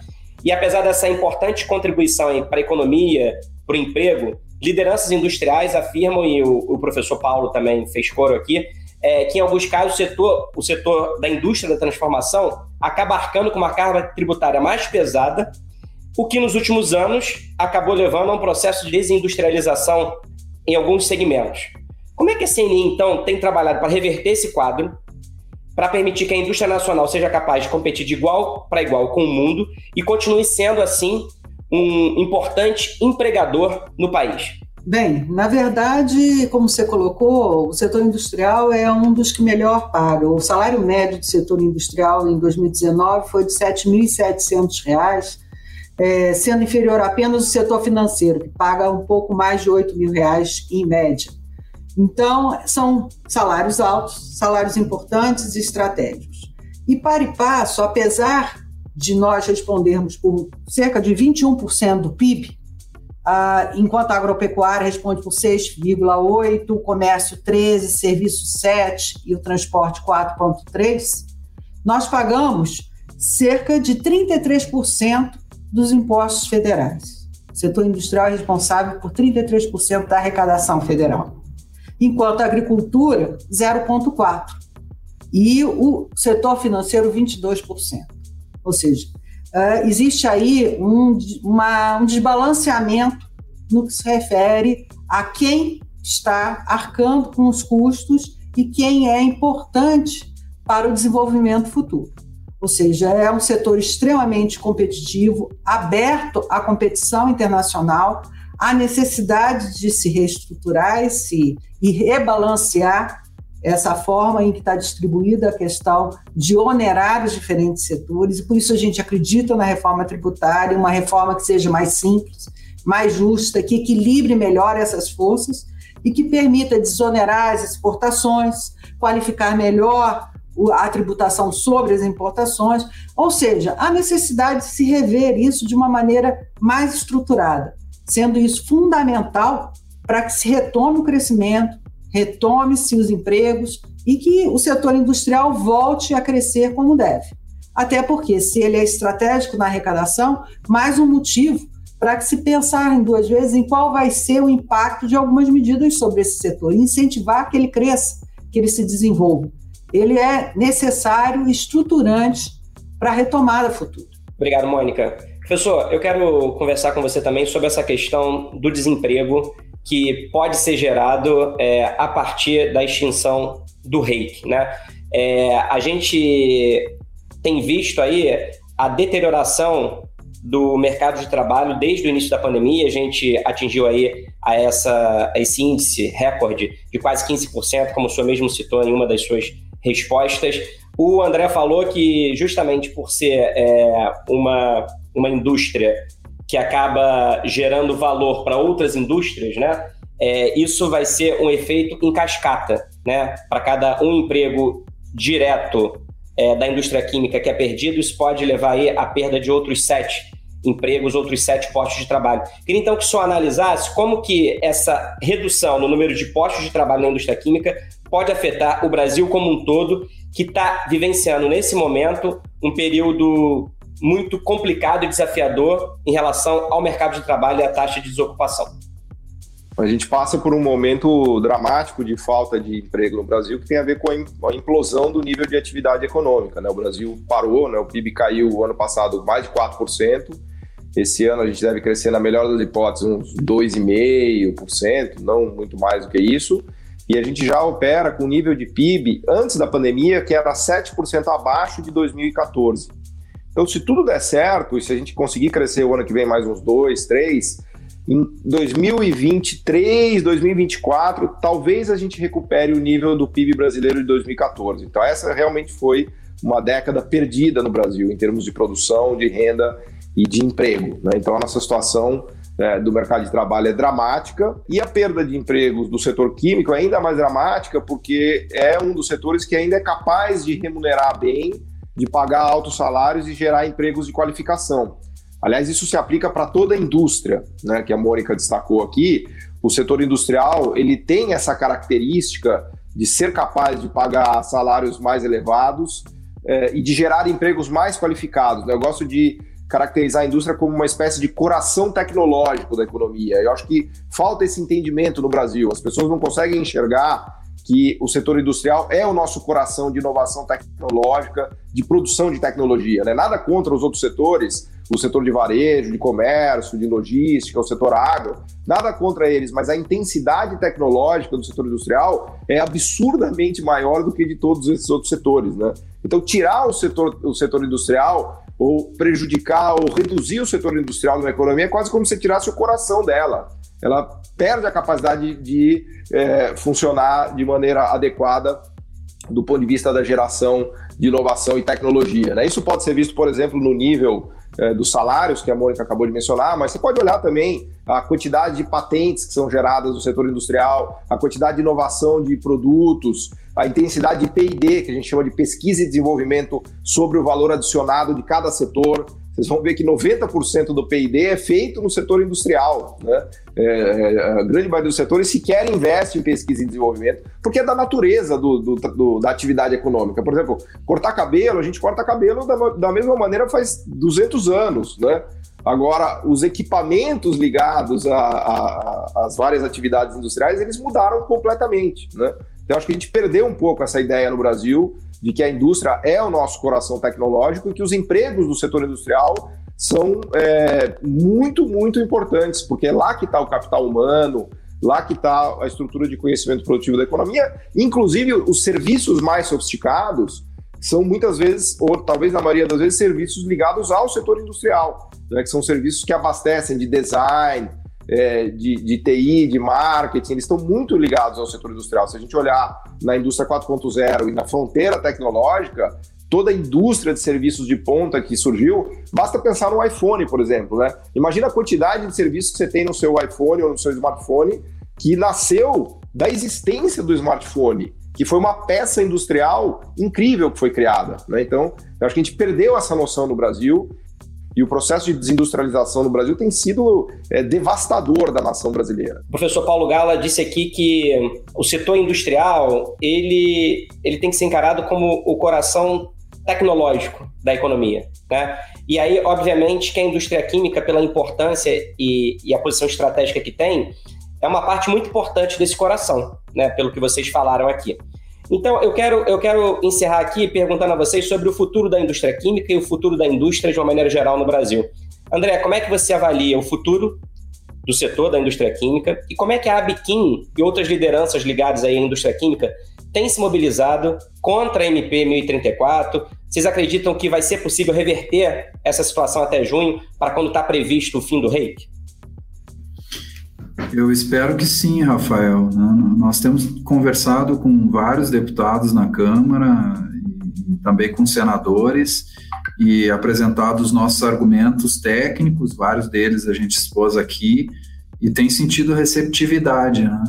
E apesar dessa importante contribuição para a economia, para o emprego, lideranças industriais afirmam, e o, o professor Paulo também fez coro aqui, é, que em alguns casos o setor, o setor da indústria da transformação acaba arcando com uma carga tributária mais pesada, o que nos últimos anos acabou levando a um processo de desindustrialização em alguns segmentos. Como é que a CNI, então, tem trabalhado para reverter esse quadro para permitir que a indústria nacional seja capaz de competir de igual para igual com o mundo e continue sendo, assim, um importante empregador no país? Bem, na verdade, como você colocou, o setor industrial é um dos que melhor paga. O salário médio do setor industrial em 2019 foi de R$ 7.700, é, sendo inferior apenas o setor financeiro, que paga um pouco mais de 8 mil reais em média. Então, são salários altos, salários importantes e estratégicos. E para e passo, apesar de nós respondermos por cerca de 21% do PIB, enquanto a agropecuária responde por 6,8%, o comércio 13%, serviço 7% e o transporte 4,3%, nós pagamos cerca de 33% dos impostos federais. O setor industrial é responsável por 33% da arrecadação federal enquanto a agricultura 0,4%. E o setor financeiro 22%. Ou seja, uh, existe aí um, uma, um desbalanceamento no que se refere a quem está arcando com os custos e quem é importante para o desenvolvimento futuro. Ou seja, é um setor extremamente competitivo, aberto à competição internacional, a necessidade de se reestruturar esse, e rebalancear essa forma em que está distribuída a questão de onerar os diferentes setores, e por isso a gente acredita na reforma tributária, uma reforma que seja mais simples, mais justa, que equilibre melhor essas forças e que permita desonerar as exportações, qualificar melhor a tributação sobre as importações, ou seja, a necessidade de se rever isso de uma maneira mais estruturada sendo isso fundamental para que se retome o crescimento, retome-se os empregos e que o setor industrial volte a crescer como deve. Até porque, se ele é estratégico na arrecadação, mais um motivo para que se pensar em duas vezes em qual vai ser o impacto de algumas medidas sobre esse setor incentivar que ele cresça, que ele se desenvolva. Ele é necessário e estruturante para a retomada futura. Obrigado, Mônica. Professor, eu quero conversar com você também sobre essa questão do desemprego que pode ser gerado é, a partir da extinção do reiki, né? É, a gente tem visto aí a deterioração do mercado de trabalho desde o início da pandemia. A gente atingiu aí a, essa, a esse índice recorde de quase 15%, como o senhor mesmo citou em uma das suas respostas. O André falou que, justamente por ser é, uma, uma indústria que acaba gerando valor para outras indústrias, né? É, isso vai ser um efeito em cascata, né? Para cada um emprego direto é, da indústria química que é perdido, isso pode levar aí à perda de outros sete empregos, outros sete postos de trabalho. Queria então que senhor analisasse como que essa redução no número de postos de trabalho na indústria química pode afetar o Brasil como um todo, que está vivenciando nesse momento um período muito complicado e desafiador em relação ao mercado de trabalho e à taxa de desocupação. A gente passa por um momento dramático de falta de emprego no Brasil que tem a ver com a implosão do nível de atividade econômica. Né? O Brasil parou, né? o PIB caiu ano passado mais de 4%. Esse ano a gente deve crescer, na melhor das hipóteses, uns 2,5%, não muito mais do que isso. E a gente já opera com nível de PIB antes da pandemia que era 7% abaixo de 2014. Então, se tudo der certo, e se a gente conseguir crescer o ano que vem mais uns 2, 3, em 2023, 2024, talvez a gente recupere o nível do PIB brasileiro de 2014. Então, essa realmente foi uma década perdida no Brasil em termos de produção, de renda e de emprego. Né? Então, a nossa situação é, do mercado de trabalho é dramática e a perda de empregos do setor químico é ainda mais dramática porque é um dos setores que ainda é capaz de remunerar bem, de pagar altos salários e gerar empregos de qualificação. Aliás, isso se aplica para toda a indústria, né, que a Mônica destacou aqui. O setor industrial ele tem essa característica de ser capaz de pagar salários mais elevados eh, e de gerar empregos mais qualificados. Né? Eu gosto de caracterizar a indústria como uma espécie de coração tecnológico da economia. Eu acho que falta esse entendimento no Brasil. As pessoas não conseguem enxergar que o setor industrial é o nosso coração de inovação tecnológica, de produção de tecnologia. Né? Nada contra os outros setores, o setor de varejo, de comércio, de logística, o setor agro, nada contra eles, mas a intensidade tecnológica do setor industrial é absurdamente maior do que de todos esses outros setores. Né? Então, tirar o setor, o setor industrial ou prejudicar ou reduzir o setor industrial numa economia é quase como se tirasse o coração dela. Ela perde a capacidade de é, funcionar de maneira adequada do ponto de vista da geração de inovação e tecnologia. Né? Isso pode ser visto, por exemplo, no nível é, dos salários que a Mônica acabou de mencionar, mas você pode olhar também a quantidade de patentes que são geradas no setor industrial, a quantidade de inovação de produtos, a intensidade de P&D, que a gente chama de pesquisa e desenvolvimento sobre o valor adicionado de cada setor. Vocês vão ver que 90% do P&D é feito no setor industrial. Né? É, é, a grande maioria dos setores sequer investe em pesquisa e desenvolvimento, porque é da natureza do, do, do, da atividade econômica. Por exemplo, cortar cabelo, a gente corta cabelo da, da mesma maneira faz 200 anos. Né? Agora, os equipamentos ligados às várias atividades industriais, eles mudaram completamente. Né? Então, acho que a gente perdeu um pouco essa ideia no Brasil de que a indústria é o nosso coração tecnológico e que os empregos do setor industrial são é, muito, muito importantes, porque é lá que está o capital humano, lá que está a estrutura de conhecimento produtivo da economia, inclusive os serviços mais sofisticados são muitas vezes, ou talvez na maioria das vezes, serviços ligados ao setor industrial, né, que são serviços que abastecem de design, é, de, de, TI, de marketing, eles estão muito ligados ao setor industrial. Se a gente olhar na indústria 4.0 e na fronteira tecnológica, toda a indústria de serviços de ponta que surgiu, basta pensar no iPhone, por exemplo. Né? Imagina a quantidade de serviços que você tem no seu iPhone ou no seu smartphone que nasceu da existência do smartphone, que foi uma peça industrial incrível que foi criada. Né? Então, eu acho que a gente perdeu essa noção no Brasil e o processo de desindustrialização no Brasil tem sido é, devastador da nação brasileira. O professor Paulo Gala disse aqui que o setor industrial ele, ele tem que ser encarado como o coração tecnológico da economia. Né? E aí, obviamente, que a indústria química, pela importância e, e a posição estratégica que tem, é uma parte muito importante desse coração, né? Pelo que vocês falaram aqui. Então, eu quero, eu quero encerrar aqui perguntando a vocês sobre o futuro da indústria química e o futuro da indústria de uma maneira geral no Brasil. André, como é que você avalia o futuro do setor da indústria química e como é que a Abiquim e outras lideranças ligadas à indústria química têm se mobilizado contra a MP 1034? Vocês acreditam que vai ser possível reverter essa situação até junho para quando está previsto o fim do reiki? Eu espero que sim, Rafael. Né? Nós temos conversado com vários deputados na Câmara e também com senadores e apresentado os nossos argumentos técnicos, vários deles a gente expôs aqui, e tem sentido receptividade. Né?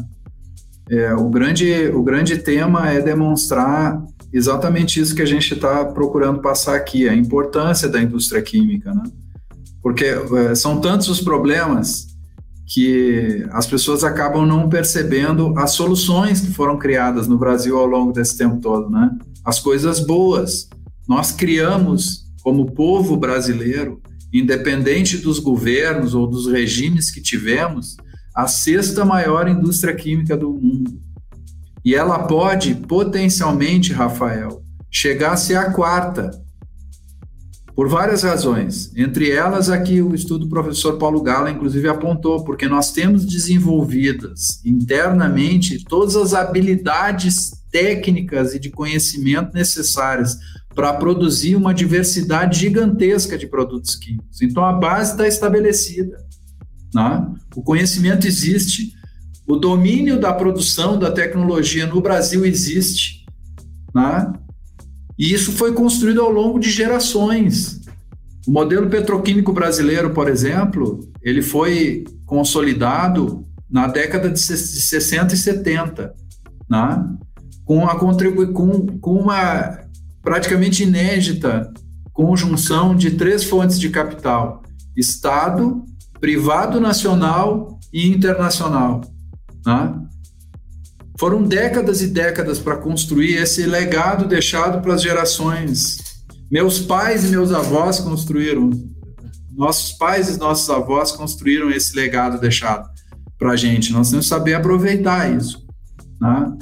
É, o, grande, o grande tema é demonstrar exatamente isso que a gente está procurando passar aqui, a importância da indústria química. Né? Porque é, são tantos os problemas que as pessoas acabam não percebendo as soluções que foram criadas no Brasil ao longo desse tempo todo, né? As coisas boas. Nós criamos, como povo brasileiro, independente dos governos ou dos regimes que tivemos, a sexta maior indústria química do mundo. E ela pode, potencialmente, Rafael, chegar a ser a quarta, por várias razões. Entre elas, aqui o estudo do professor Paulo Gala, inclusive, apontou, porque nós temos desenvolvidas internamente todas as habilidades técnicas e de conhecimento necessárias para produzir uma diversidade gigantesca de produtos químicos. Então, a base está estabelecida. Né? O conhecimento existe, o domínio da produção da tecnologia no Brasil existe. Né? E isso foi construído ao longo de gerações. O modelo petroquímico brasileiro, por exemplo, ele foi consolidado na década de 60 e 70, né? com, a contribu com, com uma praticamente inédita conjunção de três fontes de capital: Estado, privado nacional e internacional. Né? Foram décadas e décadas para construir esse legado deixado para as gerações. Meus pais e meus avós construíram, nossos pais e nossos avós construíram esse legado deixado para a gente. Nós temos que saber aproveitar isso. Né?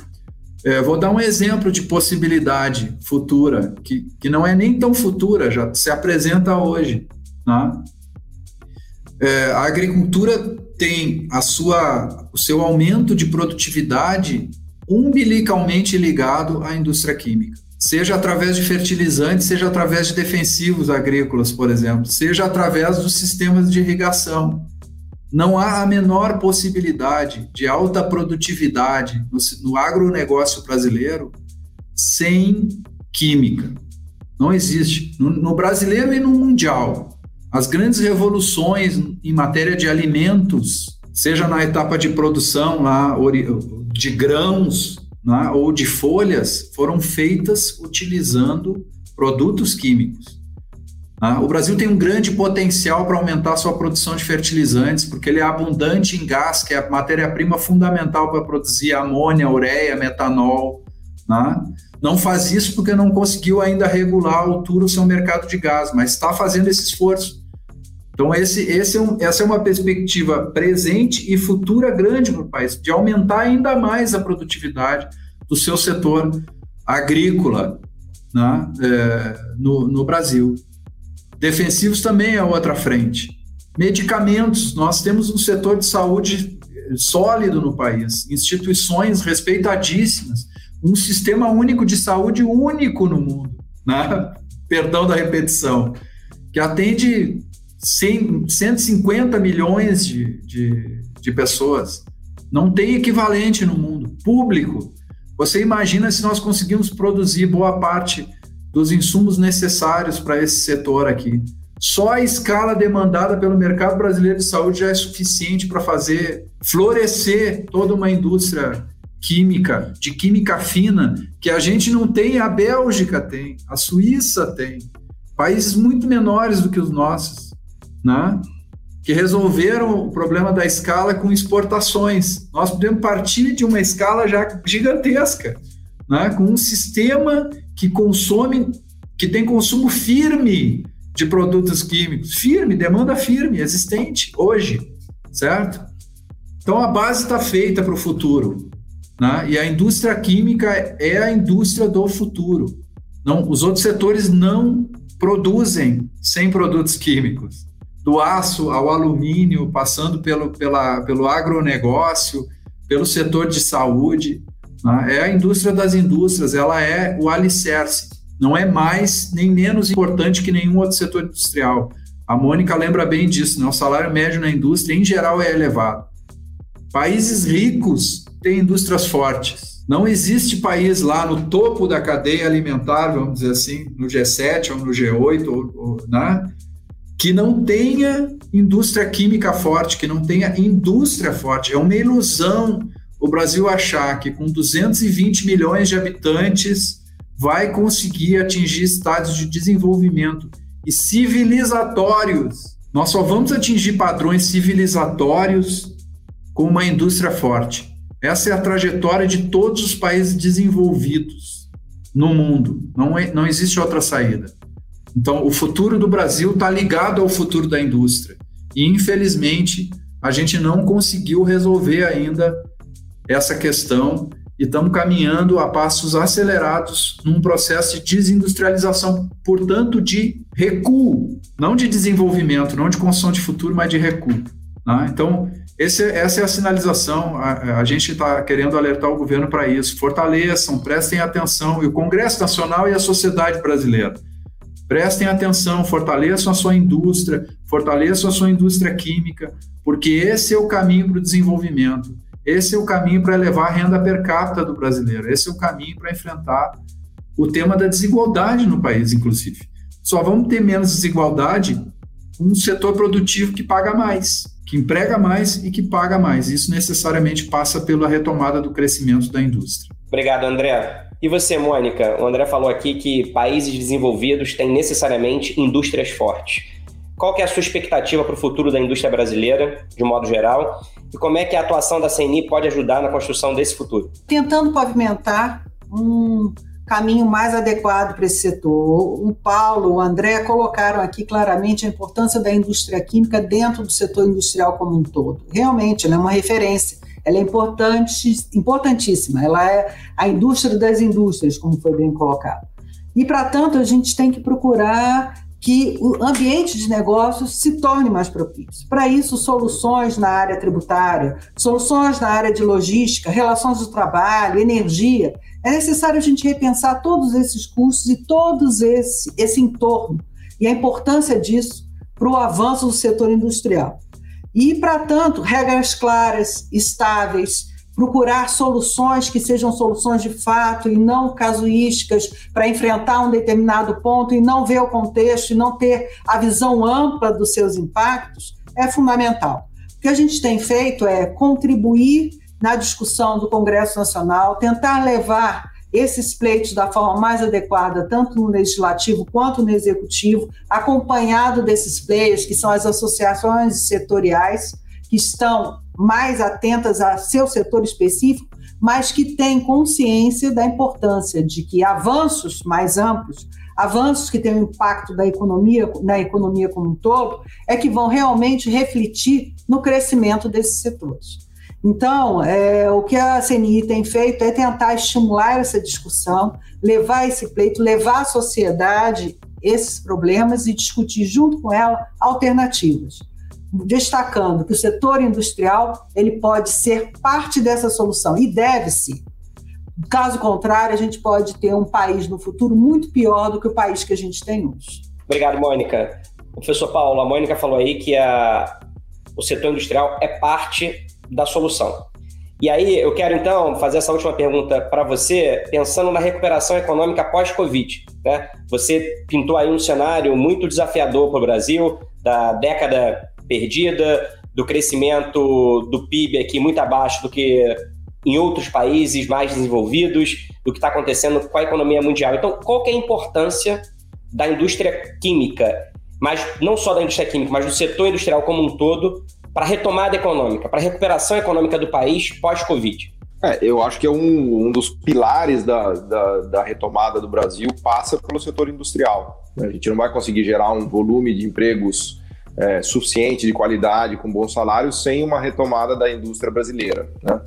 É, vou dar um exemplo de possibilidade futura, que, que não é nem tão futura, já se apresenta hoje. Né? É, a agricultura tem a sua, o seu aumento de produtividade umbilicalmente ligado à indústria química. Seja através de fertilizantes, seja através de defensivos agrícolas, por exemplo, seja através dos sistemas de irrigação. Não há a menor possibilidade de alta produtividade no, no agronegócio brasileiro sem química. Não existe. No, no brasileiro e no mundial. As grandes revoluções em matéria de alimentos, seja na etapa de produção lá, de grãos né, ou de folhas, foram feitas utilizando produtos químicos. Né. O Brasil tem um grande potencial para aumentar sua produção de fertilizantes, porque ele é abundante em gás, que é a matéria-prima fundamental para produzir amônia, ureia, metanol. Né? Não faz isso porque não conseguiu ainda regular a altura o seu mercado de gás, mas está fazendo esse esforço. Então, esse, esse é um, essa é uma perspectiva presente e futura grande para o país, de aumentar ainda mais a produtividade do seu setor agrícola né, é, no, no Brasil. Defensivos também é outra frente. Medicamentos, nós temos um setor de saúde sólido no país, instituições respeitadíssimas, um sistema único de saúde único no mundo, né? perdão da repetição, que atende 100, 150 milhões de, de, de pessoas. Não tem equivalente no mundo. Público. Você imagina se nós conseguimos produzir boa parte dos insumos necessários para esse setor aqui. Só a escala demandada pelo mercado brasileiro de saúde já é suficiente para fazer florescer toda uma indústria química, de química fina, que a gente não tem, a Bélgica tem, a Suíça tem, países muito menores do que os nossos né? que resolveram o problema da escala com exportações. Nós podemos partir de uma escala já gigantesca, né? com um sistema que consome, que tem consumo firme de produtos químicos. Firme, demanda firme, existente hoje, certo? Então a base está feita para o futuro. Né? E a indústria química é a indústria do futuro. Não, os outros setores não produzem sem produtos químicos. Do aço ao alumínio, passando pelo, pela, pelo agronegócio, pelo setor de saúde. Né? É a indústria das indústrias, ela é o alicerce. Não é mais nem menos importante que nenhum outro setor industrial. A Mônica lembra bem disso, né? o salário médio na indústria, em geral, é elevado. Países ricos têm indústrias fortes. Não existe país lá no topo da cadeia alimentar, vamos dizer assim, no G7 ou no G8, ou, ou, né? Que não tenha indústria química forte, que não tenha indústria forte. É uma ilusão o Brasil achar que com 220 milhões de habitantes vai conseguir atingir estados de desenvolvimento e civilizatórios. Nós só vamos atingir padrões civilizatórios com uma indústria forte. Essa é a trajetória de todos os países desenvolvidos no mundo. Não, é, não existe outra saída. Então, o futuro do Brasil está ligado ao futuro da indústria. E, infelizmente, a gente não conseguiu resolver ainda essa questão e estamos caminhando a passos acelerados num processo de desindustrialização, portanto, de recuo, não de desenvolvimento, não de construção de futuro, mas de recuo. Né? Então, esse, essa é a sinalização. A, a gente está querendo alertar o governo para isso. Fortaleçam, prestem atenção, e o Congresso Nacional e a sociedade brasileira. Prestem atenção, fortaleçam a sua indústria, fortaleçam a sua indústria química, porque esse é o caminho para o desenvolvimento. Esse é o caminho para elevar a renda per capita do brasileiro. Esse é o caminho para enfrentar o tema da desigualdade no país, inclusive. Só vamos ter menos desigualdade com um setor produtivo que paga mais, que emprega mais e que paga mais. Isso necessariamente passa pela retomada do crescimento da indústria. Obrigado, André. E você, Mônica? O André falou aqui que países desenvolvidos têm necessariamente indústrias fortes. Qual que é a sua expectativa para o futuro da indústria brasileira, de modo geral? E como é que a atuação da CNI pode ajudar na construção desse futuro? Tentando pavimentar um caminho mais adequado para esse setor. O Paulo, o André colocaram aqui claramente a importância da indústria química dentro do setor industrial como um todo. Realmente, ela é uma referência. Ela é importante, importantíssima. Ela é a indústria das indústrias, como foi bem colocado. E, para tanto, a gente tem que procurar que o ambiente de negócios se torne mais propício. Para isso, soluções na área tributária, soluções na área de logística, relações do trabalho, energia. É necessário a gente repensar todos esses custos e todos esse, esse entorno e a importância disso para o avanço do setor industrial. E, para tanto, regras claras, estáveis, procurar soluções que sejam soluções de fato e não casuísticas para enfrentar um determinado ponto e não ver o contexto e não ter a visão ampla dos seus impactos é fundamental. O que a gente tem feito é contribuir na discussão do Congresso Nacional, tentar levar esses pleitos da forma mais adequada, tanto no legislativo quanto no executivo, acompanhado desses players, que são as associações setoriais, que estão mais atentas a seu setor específico, mas que têm consciência da importância de que avanços mais amplos, avanços que têm um impacto da economia, na economia como um todo, é que vão realmente refletir no crescimento desses setores. Então, é, o que a CNI tem feito é tentar estimular essa discussão, levar esse pleito, levar à sociedade esses problemas e discutir junto com ela alternativas destacando que o setor industrial ele pode ser parte dessa solução e deve ser. Caso contrário, a gente pode ter um país no futuro muito pior do que o país que a gente tem hoje. Obrigado, Mônica. Professor Paulo, a Mônica falou aí que a, o setor industrial é parte da solução. E aí, eu quero então fazer essa última pergunta para você, pensando na recuperação econômica pós-Covid. Né? Você pintou aí um cenário muito desafiador para o Brasil, da década perdida, do crescimento do PIB aqui muito abaixo do que em outros países mais desenvolvidos, do que está acontecendo com a economia mundial. Então, qual que é a importância da indústria química, mas não só da indústria química, mas do setor industrial como um todo, para a retomada econômica, para a recuperação econômica do país pós-Covid? É, eu acho que é um, um dos pilares da, da, da, retomada do Brasil passa pelo setor industrial. A gente não vai conseguir gerar um volume de empregos é, suficiente, de qualidade, com bons salários, sem uma retomada da indústria brasileira. Né?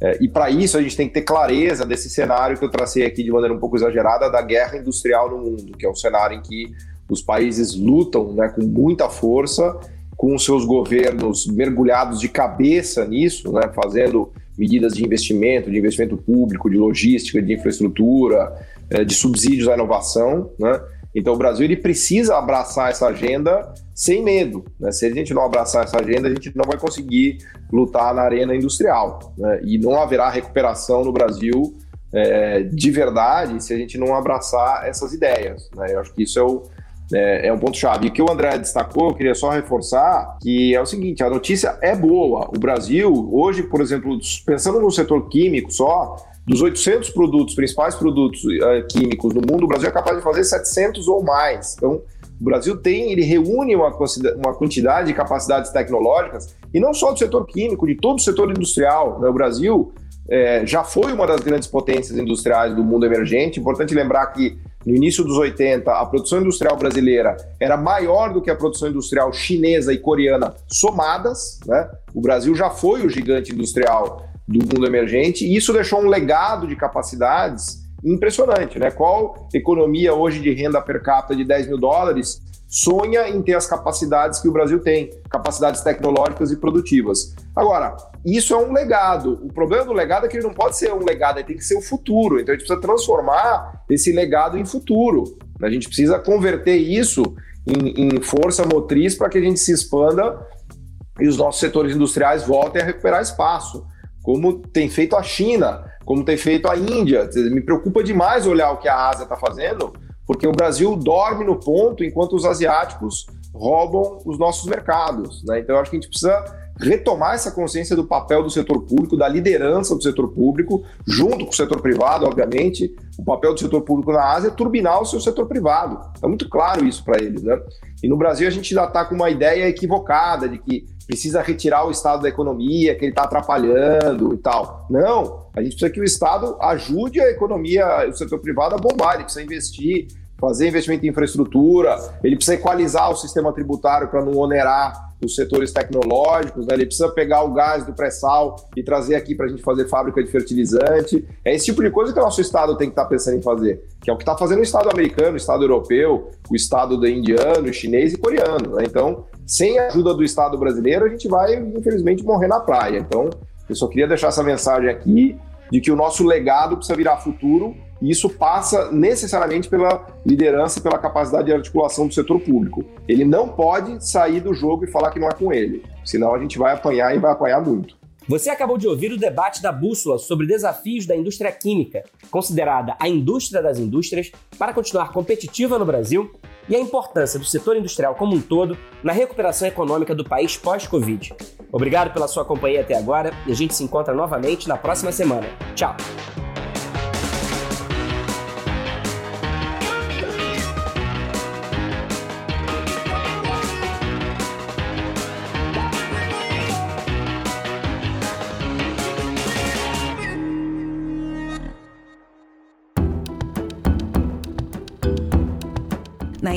É, e para isso a gente tem que ter clareza desse cenário que eu tracei aqui de maneira um pouco exagerada da guerra industrial no mundo, que é um cenário em que os países lutam né, com muita força, com seus governos mergulhados de cabeça nisso, né, fazendo medidas de investimento, de investimento público, de logística, de infraestrutura, é, de subsídios à inovação. Né? Então o Brasil ele precisa abraçar essa agenda sem medo. Né? Se a gente não abraçar essa agenda, a gente não vai conseguir lutar na arena industrial. Né? E não haverá recuperação no Brasil é, de verdade se a gente não abraçar essas ideias. Né? Eu acho que isso é o, é, é um ponto-chave. E que o André destacou, eu queria só reforçar, que é o seguinte, a notícia é boa. O Brasil, hoje, por exemplo, pensando no setor químico só, dos 800 produtos, principais produtos uh, químicos do mundo, o Brasil é capaz de fazer 700 ou mais. Então, o Brasil tem, ele reúne uma, uma quantidade de capacidades tecnológicas, e não só do setor químico, de todo o setor industrial. Né? O Brasil é, já foi uma das grandes potências industriais do mundo emergente. Importante lembrar que no início dos 80, a produção industrial brasileira era maior do que a produção industrial chinesa e coreana somadas. Né? O Brasil já foi o gigante industrial do mundo emergente e isso deixou um legado de capacidades impressionante. Né? Qual economia hoje de renda per capita de 10 mil dólares sonha em ter as capacidades que o Brasil tem, capacidades tecnológicas e produtivas. Agora, isso é um legado. O problema do legado é que ele não pode ser um legado, ele tem que ser o futuro. Então a gente precisa transformar esse legado em futuro. A gente precisa converter isso em, em força motriz para que a gente se expanda e os nossos setores industriais voltem a recuperar espaço, como tem feito a China, como tem feito a Índia. Me preocupa demais olhar o que a Ásia está fazendo, porque o Brasil dorme no ponto enquanto os asiáticos roubam os nossos mercados. Né? Então, eu acho que a gente precisa retomar essa consciência do papel do setor público, da liderança do setor público, junto com o setor privado, obviamente. O papel do setor público na Ásia é turbinar o seu setor privado. É muito claro isso para eles. Né? E no Brasil, a gente ainda está com uma ideia equivocada de que precisa retirar o Estado da economia, que ele está atrapalhando e tal. Não, a gente precisa que o Estado ajude a economia, o setor privado a bombar, ele precisa investir, fazer investimento em infraestrutura, ele precisa equalizar o sistema tributário para não onerar os setores tecnológicos, né? ele precisa pegar o gás do pré-sal e trazer aqui para a gente fazer fábrica de fertilizante. É esse tipo de coisa que o nosso Estado tem que estar tá pensando em fazer, que é o que está fazendo o Estado americano, o Estado europeu, o Estado do indiano, chinês e coreano. Né? Então, sem a ajuda do Estado brasileiro, a gente vai, infelizmente, morrer na praia. Então, eu só queria deixar essa mensagem aqui de que o nosso legado precisa virar futuro e isso passa necessariamente pela liderança, pela capacidade de articulação do setor público. Ele não pode sair do jogo e falar que não é com ele, senão a gente vai apanhar e vai apanhar muito. Você acabou de ouvir o debate da Bússola sobre desafios da indústria química, considerada a indústria das indústrias, para continuar competitiva no Brasil, e a importância do setor industrial como um todo na recuperação econômica do país pós-Covid. Obrigado pela sua companhia até agora e a gente se encontra novamente na próxima semana. Tchau!